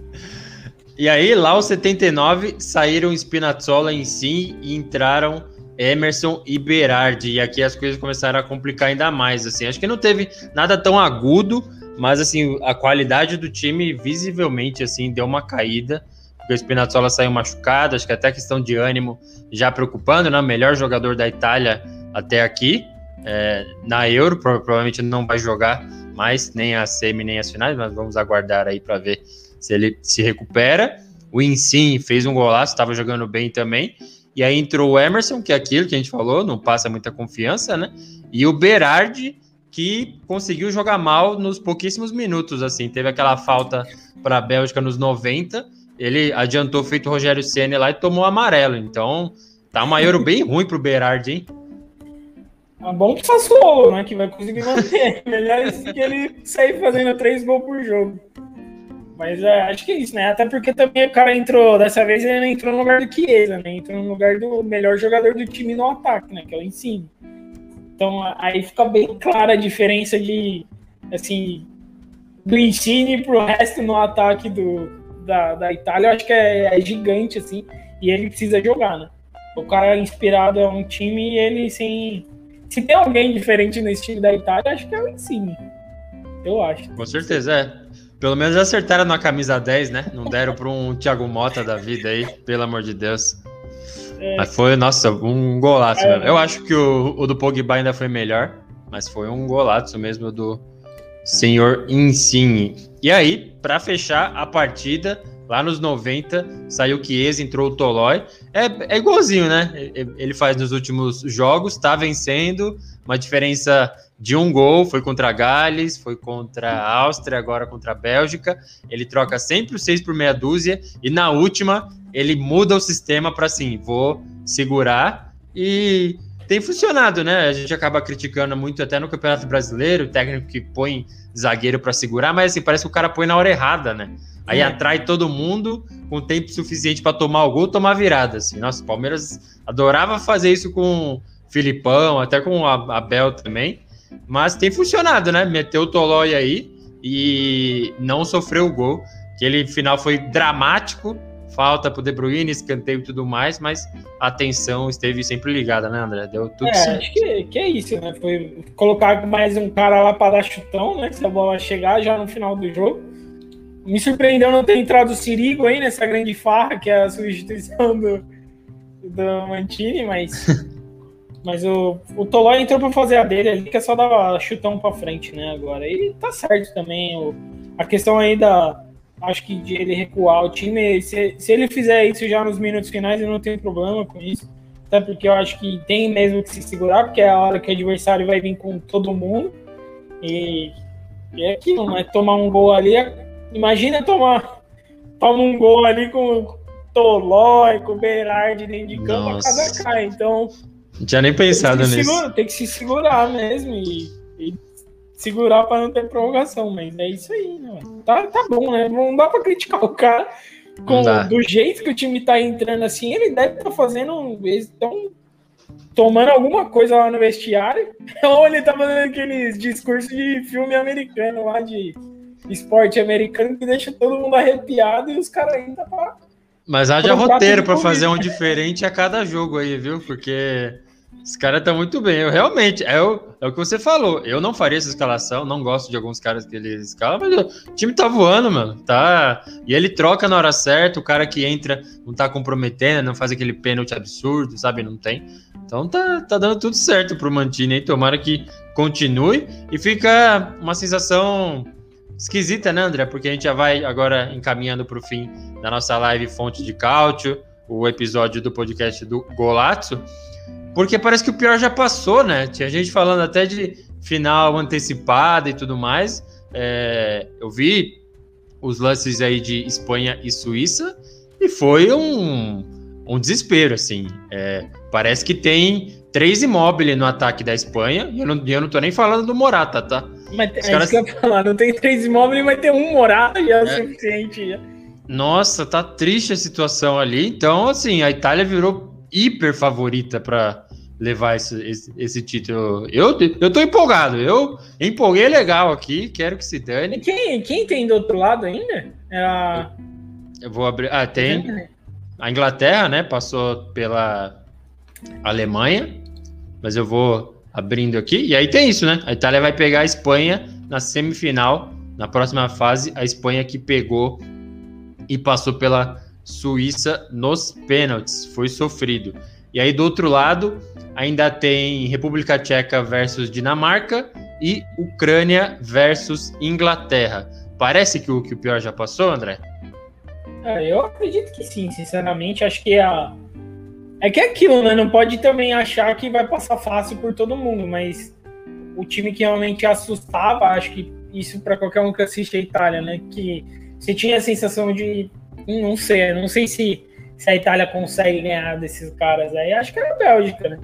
e aí, lá os 79 saíram Spinazzola em si e entraram Emerson e Berardi. E aqui as coisas começaram a complicar ainda mais. Assim, acho que não teve nada tão agudo, mas assim, a qualidade do time visivelmente assim deu uma caída. Porque o Spinazzola saiu machucado, acho que até questão de ânimo já preocupando, né? Melhor jogador da Itália até aqui é, na Euro, provavelmente não vai jogar mais, nem a semi, nem as finais, mas vamos aguardar aí para ver se ele se recupera. O Insim fez um golaço, estava jogando bem também. E aí entrou o Emerson, que é aquilo que a gente falou, não passa muita confiança, né? E o Berardi, que conseguiu jogar mal nos pouquíssimos minutos, assim. Teve aquela falta para a Bélgica nos 90, ele adiantou feito o Rogério Senna lá e tomou amarelo. Então, tá uma Euro bem ruim pro Berardi, hein? É bom que Sassuolo, né? Que vai conseguir manter. Melhor que ele sair fazendo três gols por jogo. Mas é, acho que é isso, né? Até porque também o cara entrou, dessa vez ele entrou no lugar do Chiesa, né? Entrou no lugar do melhor jogador do time no ataque, né? Que é o Insigne. Então aí fica bem clara a diferença de, assim, do Insigne pro resto no ataque do, da, da Itália. Eu acho que é, é gigante, assim, e ele precisa jogar, né? O cara inspirado é um time e ele sem se tem alguém diferente nesse time da Itália, acho que é o Insigne. Eu acho. Com certeza, é. Pelo menos acertaram na camisa 10, né? Não deram para um Thiago Mota da vida aí, pelo amor de Deus. É. Mas foi, nossa, um golaço é. mesmo. Eu acho que o, o do Pogba ainda foi melhor, mas foi um golaço mesmo do senhor Insigne. E aí, para fechar a partida, Lá nos 90, saiu o Chiesa, entrou o Tolói. É, é igualzinho, né? Ele faz nos últimos jogos, tá vencendo, uma diferença de um gol, foi contra a Gales, foi contra a Áustria, agora contra a Bélgica. Ele troca sempre o seis por meia dúzia, e na última, ele muda o sistema para assim, vou segurar e tem funcionado, né? A gente acaba criticando muito até no Campeonato Brasileiro, o técnico que põe zagueiro para segurar, mas assim, parece que o cara põe na hora errada, né? Aí é. atrai todo mundo com tempo suficiente para tomar o gol, tomar virada. Assim. Nossa, o Palmeiras adorava fazer isso com o Filipão, até com o Abel também. Mas tem funcionado, né? Meteu o Tolói aí e não sofreu o gol. Aquele final foi dramático, falta pro De Bruyne, escanteio e tudo mais, mas a atenção esteve sempre ligada, né, André? Deu tudo é, certo. Acho que, que é isso, né? Foi colocar mais um cara lá para dar chutão, né? Se a bola chegar já no final do jogo me surpreendeu não ter entrado o Sirigo aí nessa grande farra, que é a substituição do, do Mantini, mas, mas o, o Tolói entrou para fazer a dele ali, que é só dar chutão para frente, né, agora. E tá certo também. O, a questão aí da. Acho que de ele recuar o time, se, se ele fizer isso já nos minutos finais, eu não tenho problema com isso. Até porque eu acho que tem mesmo que se segurar, porque é a hora que o adversário vai vir com todo mundo. E, e é aquilo, né? Tomar um gol ali Imagina tomar toma um gol ali com Tolói, com Berardi dentro de campo, Nossa. a casa cai. Então. Não tinha nem pensado tem nisso. Segura, tem que se segurar mesmo e, e segurar para não ter prorrogação, mas é isso aí, né? Tá, tá bom, né? Não dá para criticar o cara com, do jeito que o time tá entrando assim, ele deve estar tá fazendo. Eles estão tomando alguma coisa lá no vestiário, ou ele tá fazendo aqueles discursos de filme americano lá de esporte americano que deixa todo mundo arrepiado e os caras ainda pra. Mas haja roteiro para fazer um diferente a cada jogo aí, viu? Porque Os caras estão muito bem. Eu realmente, é o, é o que você falou. Eu não faria essa escalação, não gosto de alguns caras que ele escala, mas o time tá voando, mano. Tá. E ele troca na hora certa, o cara que entra não tá comprometendo, não faz aquele pênalti absurdo, sabe? Não tem. Então tá, tá dando tudo certo pro Mantini aí. Tomara que continue. E fica uma sensação esquisita, né, André? Porque a gente já vai agora encaminhando pro fim da nossa live Fonte de Cálcio, o episódio do podcast do Golazzo. Porque parece que o pior já passou, né? Tinha gente falando até de final antecipada e tudo mais. É, eu vi os lances aí de Espanha e Suíça e foi um, um desespero, assim. É, parece que tem três imóveis no ataque da Espanha e eu não, eu não tô nem falando do Morata, tá? Mas Os é caras... isso que eu ia falar, não tem três imóveis, mas tem um Morata já é o suficiente. Já. Nossa, tá triste a situação ali. Então, assim, a Itália virou hiper favorita para levar esse, esse, esse, título. Eu, eu tô empolgado, eu empolguei legal aqui, quero que se dane. E quem, quem tem do outro lado ainda? É a... Eu vou abrir. Ah, tem a Inglaterra, né? Passou pela Alemanha, mas eu vou abrindo aqui. E aí tem isso, né? A Itália vai pegar a Espanha na semifinal, na próxima fase, a Espanha que pegou e passou pela Suíça nos pênaltis, foi sofrido. E aí do outro lado, ainda tem República Tcheca versus Dinamarca e Ucrânia versus Inglaterra. Parece que o, que o pior já passou, André? É, eu acredito que sim, sinceramente. Acho que a. É que é aquilo, né? Não pode também achar que vai passar fácil por todo mundo, mas o time que realmente assustava, acho que isso para qualquer um que assiste a Itália, né? Que você tinha a sensação de. Hum, não sei, não sei se, se a Itália consegue ganhar desses caras aí. Acho que era a Bélgica, né?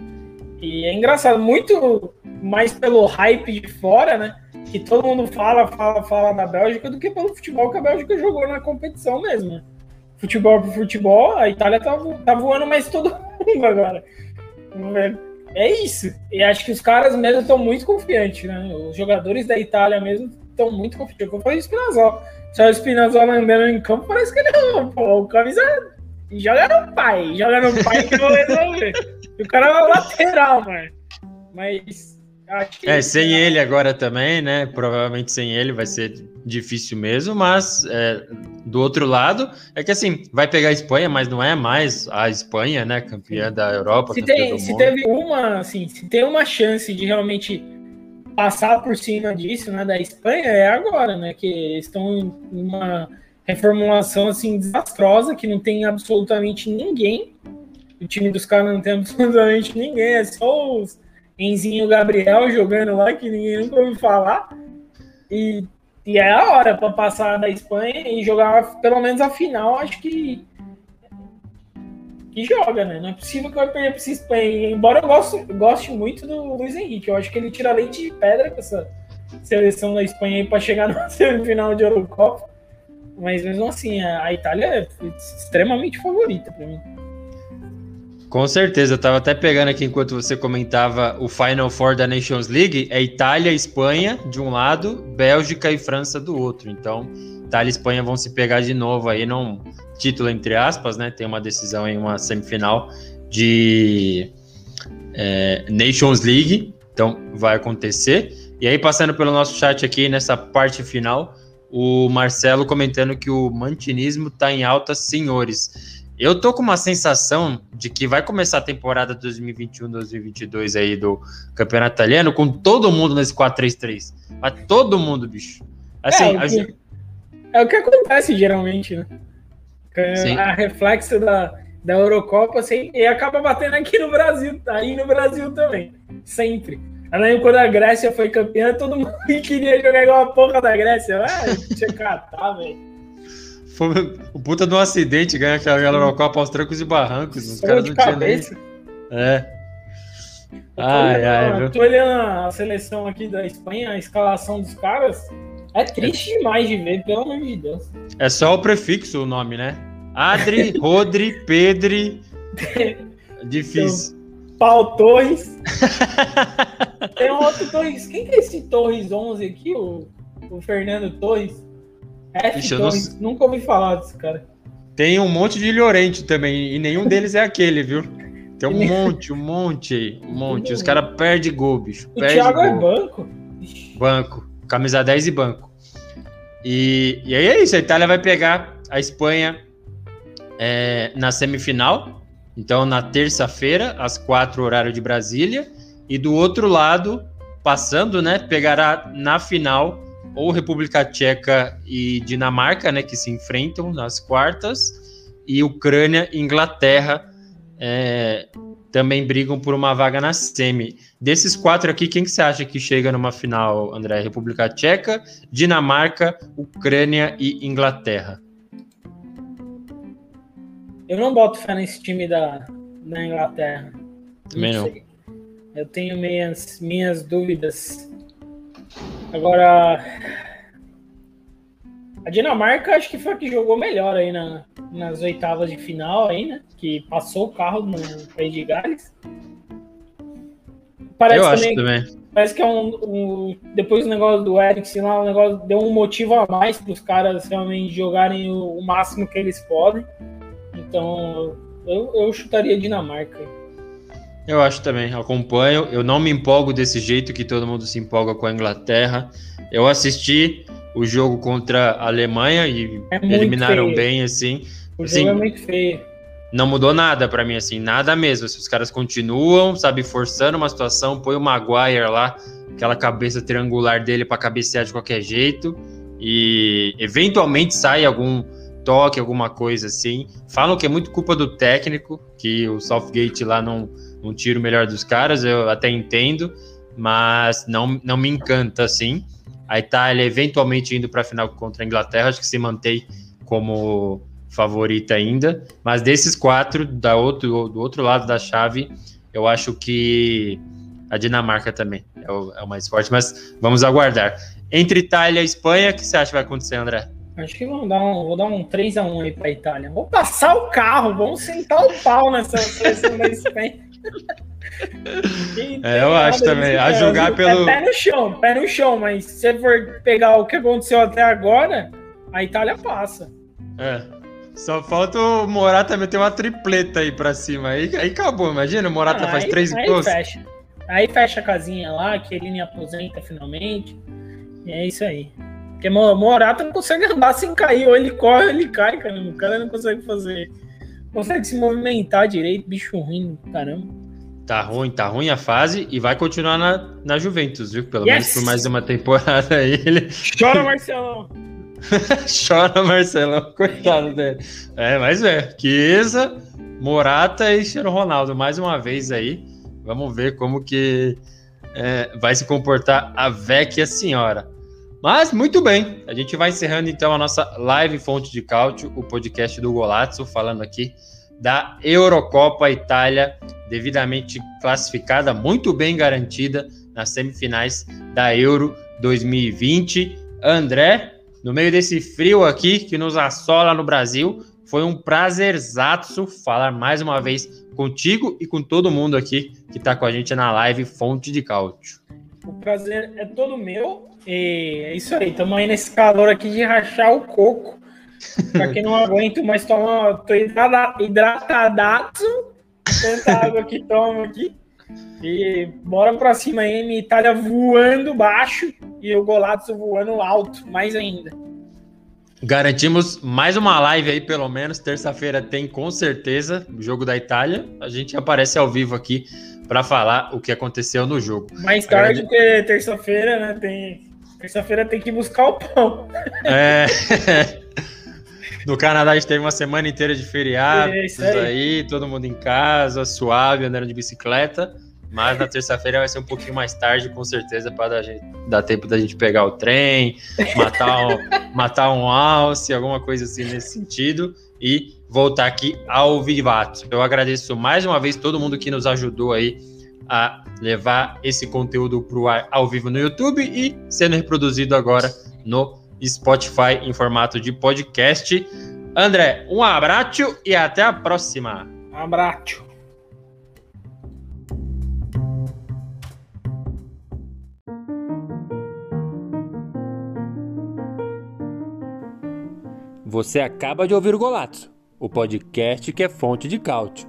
E é engraçado, muito mais pelo hype de fora, né? Que todo mundo fala, fala, fala da Bélgica do que pelo futebol que a Bélgica jogou na competição mesmo. Futebol por futebol, a Itália tá, tá voando mais todo mundo agora. É isso. E acho que os caras mesmo estão muito confiantes, né? Os jogadores da Itália mesmo estão muito confiantes. Como foi o Spinazzola. Só o Spinazzola andando em campo, parece que ele é pô, o camisa joga no pai, joga no pai que eu vou resolver. o cara é lateral, mano. Mas. É, sem é... ele agora também, né? Provavelmente sem ele vai ser difícil mesmo, mas é, do outro lado, é que assim, vai pegar a Espanha, mas não é mais a Espanha, né? Campeã da Europa. Se, tem, se teve uma, assim, se tem uma chance de realmente passar por cima disso, né, da Espanha, é agora, né? Que estão em uma reformulação assim desastrosa que não tem absolutamente ninguém. O time dos caras não tem absolutamente ninguém, é só os Enzinho Gabriel jogando lá que ninguém nunca ouviu falar. E, e é a hora para passar da Espanha e jogar pelo menos a final, acho que que joga, né? Não é possível que vai perder para Espanha. Embora eu goste, goste muito do Luiz Henrique, eu acho que ele tira leite de pedra com essa seleção da Espanha para chegar na semifinal de Eurocopa. Mas mesmo assim, a Itália é extremamente favorita para mim. Com certeza, eu estava até pegando aqui enquanto você comentava o Final Four da Nations League, é Itália e Espanha de um lado, Bélgica e França do outro. Então, Itália e Espanha vão se pegar de novo aí num título entre aspas, né? Tem uma decisão em uma semifinal de é, Nations League, então vai acontecer. E aí, passando pelo nosso chat aqui nessa parte final, o Marcelo comentando que o mantinismo está em alta, senhores. Eu tô com uma sensação de que vai começar a temporada 2021-2022 aí do Campeonato Italiano com todo mundo nesse 4-3-3. Mas todo mundo, bicho. Assim, é, o que, gente... é o que acontece geralmente, né? É a reflexo da, da Eurocopa assim, e acaba batendo aqui no Brasil, aí no Brasil também. Sempre. Eu lembro quando a Grécia foi campeã, todo mundo queria jogar igual a porra da Grécia. Ah, tinha catar, velho. Foi o puta de um acidente ganhar aquela Eurocopa aos trancos e barrancos. Os caras não tinham nem. É. Ai, olhando, ai, eu tô olhando a seleção aqui da Espanha, a escalação dos caras. É triste é. demais de ver, pelo amor de Deus. É só o prefixo o nome, né? Adri, Rodri, Pedri. Difícil. Pau Torres. Tem um outro Torres. Quem que é esse Torres 11 aqui? O, o Fernando Torres? F Torres. Não... Nunca ouvi falar desse cara. Tem um monte de Llorente também, e nenhum deles é aquele, viu? Tem um monte, um monte aí. Um monte. Os caras perdem gol, bicho. O Thiago é gol. banco. Banco. Camisa 10 e banco. E, e aí é isso. A Itália vai pegar a Espanha é, na semifinal. Então, na terça-feira, às quatro horário de Brasília. E do outro lado, passando, né? Pegará na final ou República Tcheca e Dinamarca, né? Que se enfrentam nas quartas. E Ucrânia e Inglaterra é, também brigam por uma vaga na semi. Desses quatro aqui, quem que você acha que chega numa final, André? República Tcheca, Dinamarca, Ucrânia e Inglaterra. Eu não boto fé nesse time da, da Inglaterra. Também não. sei. Eu tenho minhas, minhas dúvidas. Agora, a Dinamarca acho que foi a que jogou melhor aí na, nas oitavas de final aí, né? Que passou o carro no País de Gales. Parece Eu acho também, também. parece que é um, um- depois do negócio do Eriksen lá, o negócio deu um motivo a mais para os caras realmente jogarem o, o máximo que eles podem. Então, eu, eu chutaria Dinamarca. Eu acho também, acompanho. Eu não me empolgo desse jeito que todo mundo se empolga com a Inglaterra. Eu assisti o jogo contra a Alemanha e É eliminaram feio. bem, assim. O Sim. jogo é muito feio. Não mudou nada pra mim, assim, nada mesmo. Se os caras continuam, sabe, forçando uma situação, põe o Maguire lá, aquela cabeça triangular dele pra cabecear de qualquer jeito, e eventualmente sai algum toque, alguma coisa assim. Falam que é muito culpa do técnico, que o Southgate lá não, não tira o melhor dos caras, eu até entendo, mas não, não me encanta assim. A Itália eventualmente indo pra final contra a Inglaterra, acho que se mantém como favorita ainda. Mas desses quatro, da outro, do outro lado da chave, eu acho que a Dinamarca também é o, é o mais forte. Mas vamos aguardar. Entre Itália e Espanha, o que você acha que vai acontecer, André? Acho que vamos dar um, vou dar um 3x1 aí pra Itália. Vou passar o carro, vamos sentar o pau nessa seleção da Espanha. É, eu acho também. A é, julgar é pelo- Pé no chão, pé no chão, mas se você for pegar o que aconteceu até agora, a Itália passa. É. Só falta o Morata meter uma tripleta aí pra cima. Aí, aí acabou, imagina, o Morata faz aí, três aí gols. fecha. Aí fecha a casinha lá, que ele aposenta finalmente. E é isso aí. Porque Mo- Morata não consegue andar sem cair. Ou ele corre ou ele cai, cara. O cara não consegue fazer. Consegue se movimentar direito, bicho ruim, caramba. Tá ruim, tá ruim a fase e vai continuar na, na Juventus, viu? Pelo Yes! menos por mais uma temporada aí. Ele Chora, Marcelão! chora, Marcelão, coitado dele. É, mas é, Chiesa, Morata e Cristiano Ronaldo, mais uma vez aí. Vamos ver como que é, vai se comportar a vecchia senhora. Mas muito bem, a gente vai encerrando então a nossa live Fonte de Cálcio, o podcast do Golazzo, falando aqui da Eurocopa Itália, devidamente classificada, muito bem garantida nas semifinais da Euro 2020. André, no meio desse frio aqui que nos assola no Brasil, foi um prazerzaço falar mais uma vez contigo e com todo mundo aqui que está com a gente na live Fonte de Cálcio. O prazer é todo meu. E é isso aí. Estamos aí nesse calor aqui de rachar o coco. Pra quem não aguento, mas toma, tô hidrada- hidratadaço. Tanta água que tomo aqui. E bora pra cima aí. Minha Itália voando baixo e o Golazzo voando alto, mais ainda. Garantimos mais uma live aí, pelo menos. Terça-feira tem com certeza o jogo da Itália. A gente aparece ao vivo aqui para falar o que aconteceu no jogo. Mais tarde, porque terça-feira, né? Tem. Terça-feira tem que buscar o pão. É... No Canadá a gente teve uma semana inteira de feriados É isso aí. aí. todo mundo em casa, suave, andando de bicicleta. Mas na terça-feira vai ser um pouquinho mais tarde, com certeza, para dar, dar tempo da gente pegar o trem, matar um, matar um alce, alguma coisa assim nesse sentido, e voltar aqui ao vivato. Eu agradeço mais uma vez todo mundo que nos ajudou aí a levar esse conteúdo para o ar ao vivo no YouTube e sendo reproduzido agora no Spotify em formato de podcast. André, um abraço e até a próxima. Abraço. Você acaba de ouvir o Golazzo, o podcast que é fonte de cálcio.